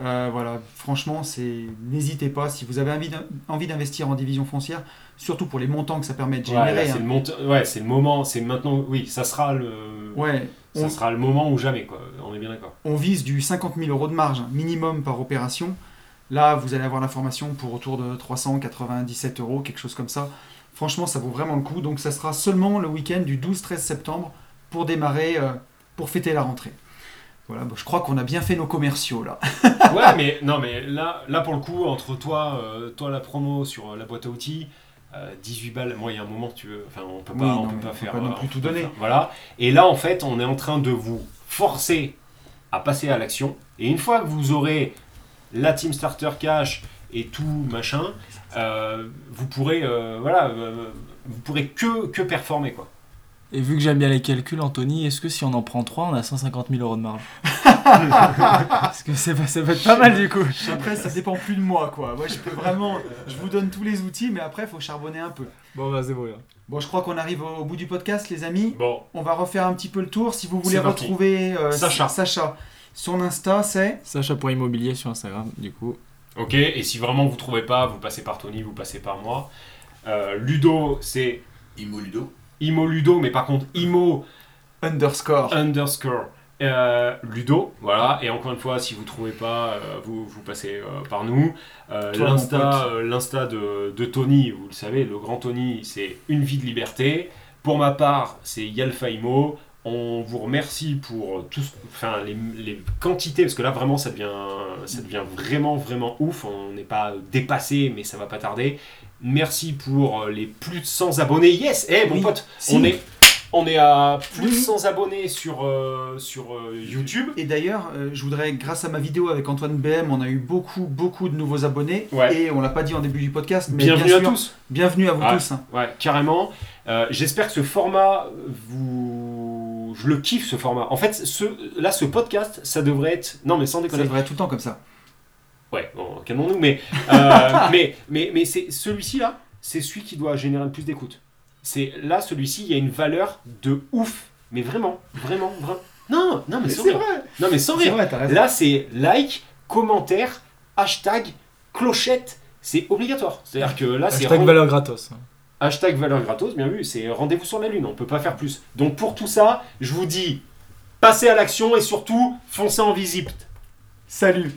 Euh, voilà, franchement, c'est n'hésitez pas si vous avez envie d'in- envie d'investir en division foncière, surtout pour les montants que ça permet de Ouais, là, générer. c'est hein. le, ouais, c'est le moment, c'est maintenant, oui, ça sera le, Ouais, ça on- sera le moment ou jamais, quoi. On est bien d'accord. on vise du 50 000 euros de marge hein, minimum par opération. Là, vous allez avoir la formation pour autour de 397 euros, quelque chose comme ça. Franchement, ça vaut vraiment le coup. Donc, ça sera seulement le week-end du 12-13 septembre pour démarrer, euh, pour fêter la rentrée. Voilà, bon, je crois qu'on a bien fait nos commerciaux là. ouais, mais non, mais là, là pour le coup, entre toi, euh, toi la promo sur euh, la boîte à outils, euh, 18 balles. Moi, il y a un moment, tu veux, enfin, on peut pas, Oui, on non, peut pas faire, pas non euh, plus tout peut donner. faire- voilà. Et là, en fait, on est en train de vous forcer à passer à l'action. Et une fois que vous aurez la Team Starter Cash et tout machin, euh, vous pourrez, euh, voilà, euh, vous pourrez que que performer quoi. Et vu que j'aime bien les calculs, Anthony, est-ce que si on en prend 3, on a 150 000 euros de marge Parce que c'est pas- ça va être pas mal du coup. Après, ça dépend plus de moi quoi. Moi, je peux vraiment, je vous donne tous les outils, mais après, il faut charbonner un peu. Bon, bah c'est bon. là. Bon, je crois qu'on arrive au, bout du podcast, les amis. Bon, On va refaire un petit peu le tour. Si vous voulez retrouver euh, Sacha. Sacha, son Insta, c'est? Sacha pour immobilier sur Instagram, du coup. ok. Et si vraiment vous trouvez pas, vous passez par Tony, vous passez par moi. Euh, Ludo, c'est? Imo Ludo. Imo Ludo, mais par contre Imo underscore. underscore euh, Ludo, voilà. Et encore une fois, si vous trouvez pas, euh, vous, vous passez euh, par nous. L'insta, de, de Tony, vous le savez, le grand Tony, c'est une vie de liberté. Pour ma part, c'est Yalfa Imo. On vous remercie pour enfin les, les quantités, parce que là vraiment ça devient, ça devient vraiment vraiment ouf. On n'est pas dépassé, mais ça va pas tarder. Merci pour euh, les plus de 100 abonnés. Yes, eh mon Oui. pote, Si. on est, on est à plus de Oui. 100 abonnés sur, euh, sur euh, YouTube. Et d'ailleurs, euh, je voudrais, grâce à ma vidéo avec Antoine BM, on a eu beaucoup, beaucoup de nouveaux abonnés. Ouais. Et on l'a pas dit en début du podcast, mais Bienvenue bien à sûr, tous. bienvenue à vous Ouais. tous. hein. Ouais, carrément. J'espère que ce format, vous, je le kiffe ce format. En fait, ce, là, ce podcast, ça devrait être, non mais sans Ça déconner. devrait être tout le temps comme ça. Ouais, bon, calmons-nous, mais, euh, mais, mais, mais c'est celui-ci là, c'est celui qui doit générer le plus d'écoute. C'est là, celui-ci, il y a une valeur de ouf, mais vraiment, vraiment, vraiment. Non, non, mais sans rire. Non, mais sans C'est rire. vrai. Là, c'est like, commentaire, hashtag, clochette. C'est obligatoire. C'est-à-dire que là, c'est Hashtag rend- valeur gratos. Hashtag valeur gratos, bien vu, c'est rendez-vous sur la lune, on peut pas faire plus. Donc pour tout ça, je vous dis, passez à l'action et surtout, foncez en visite. Salut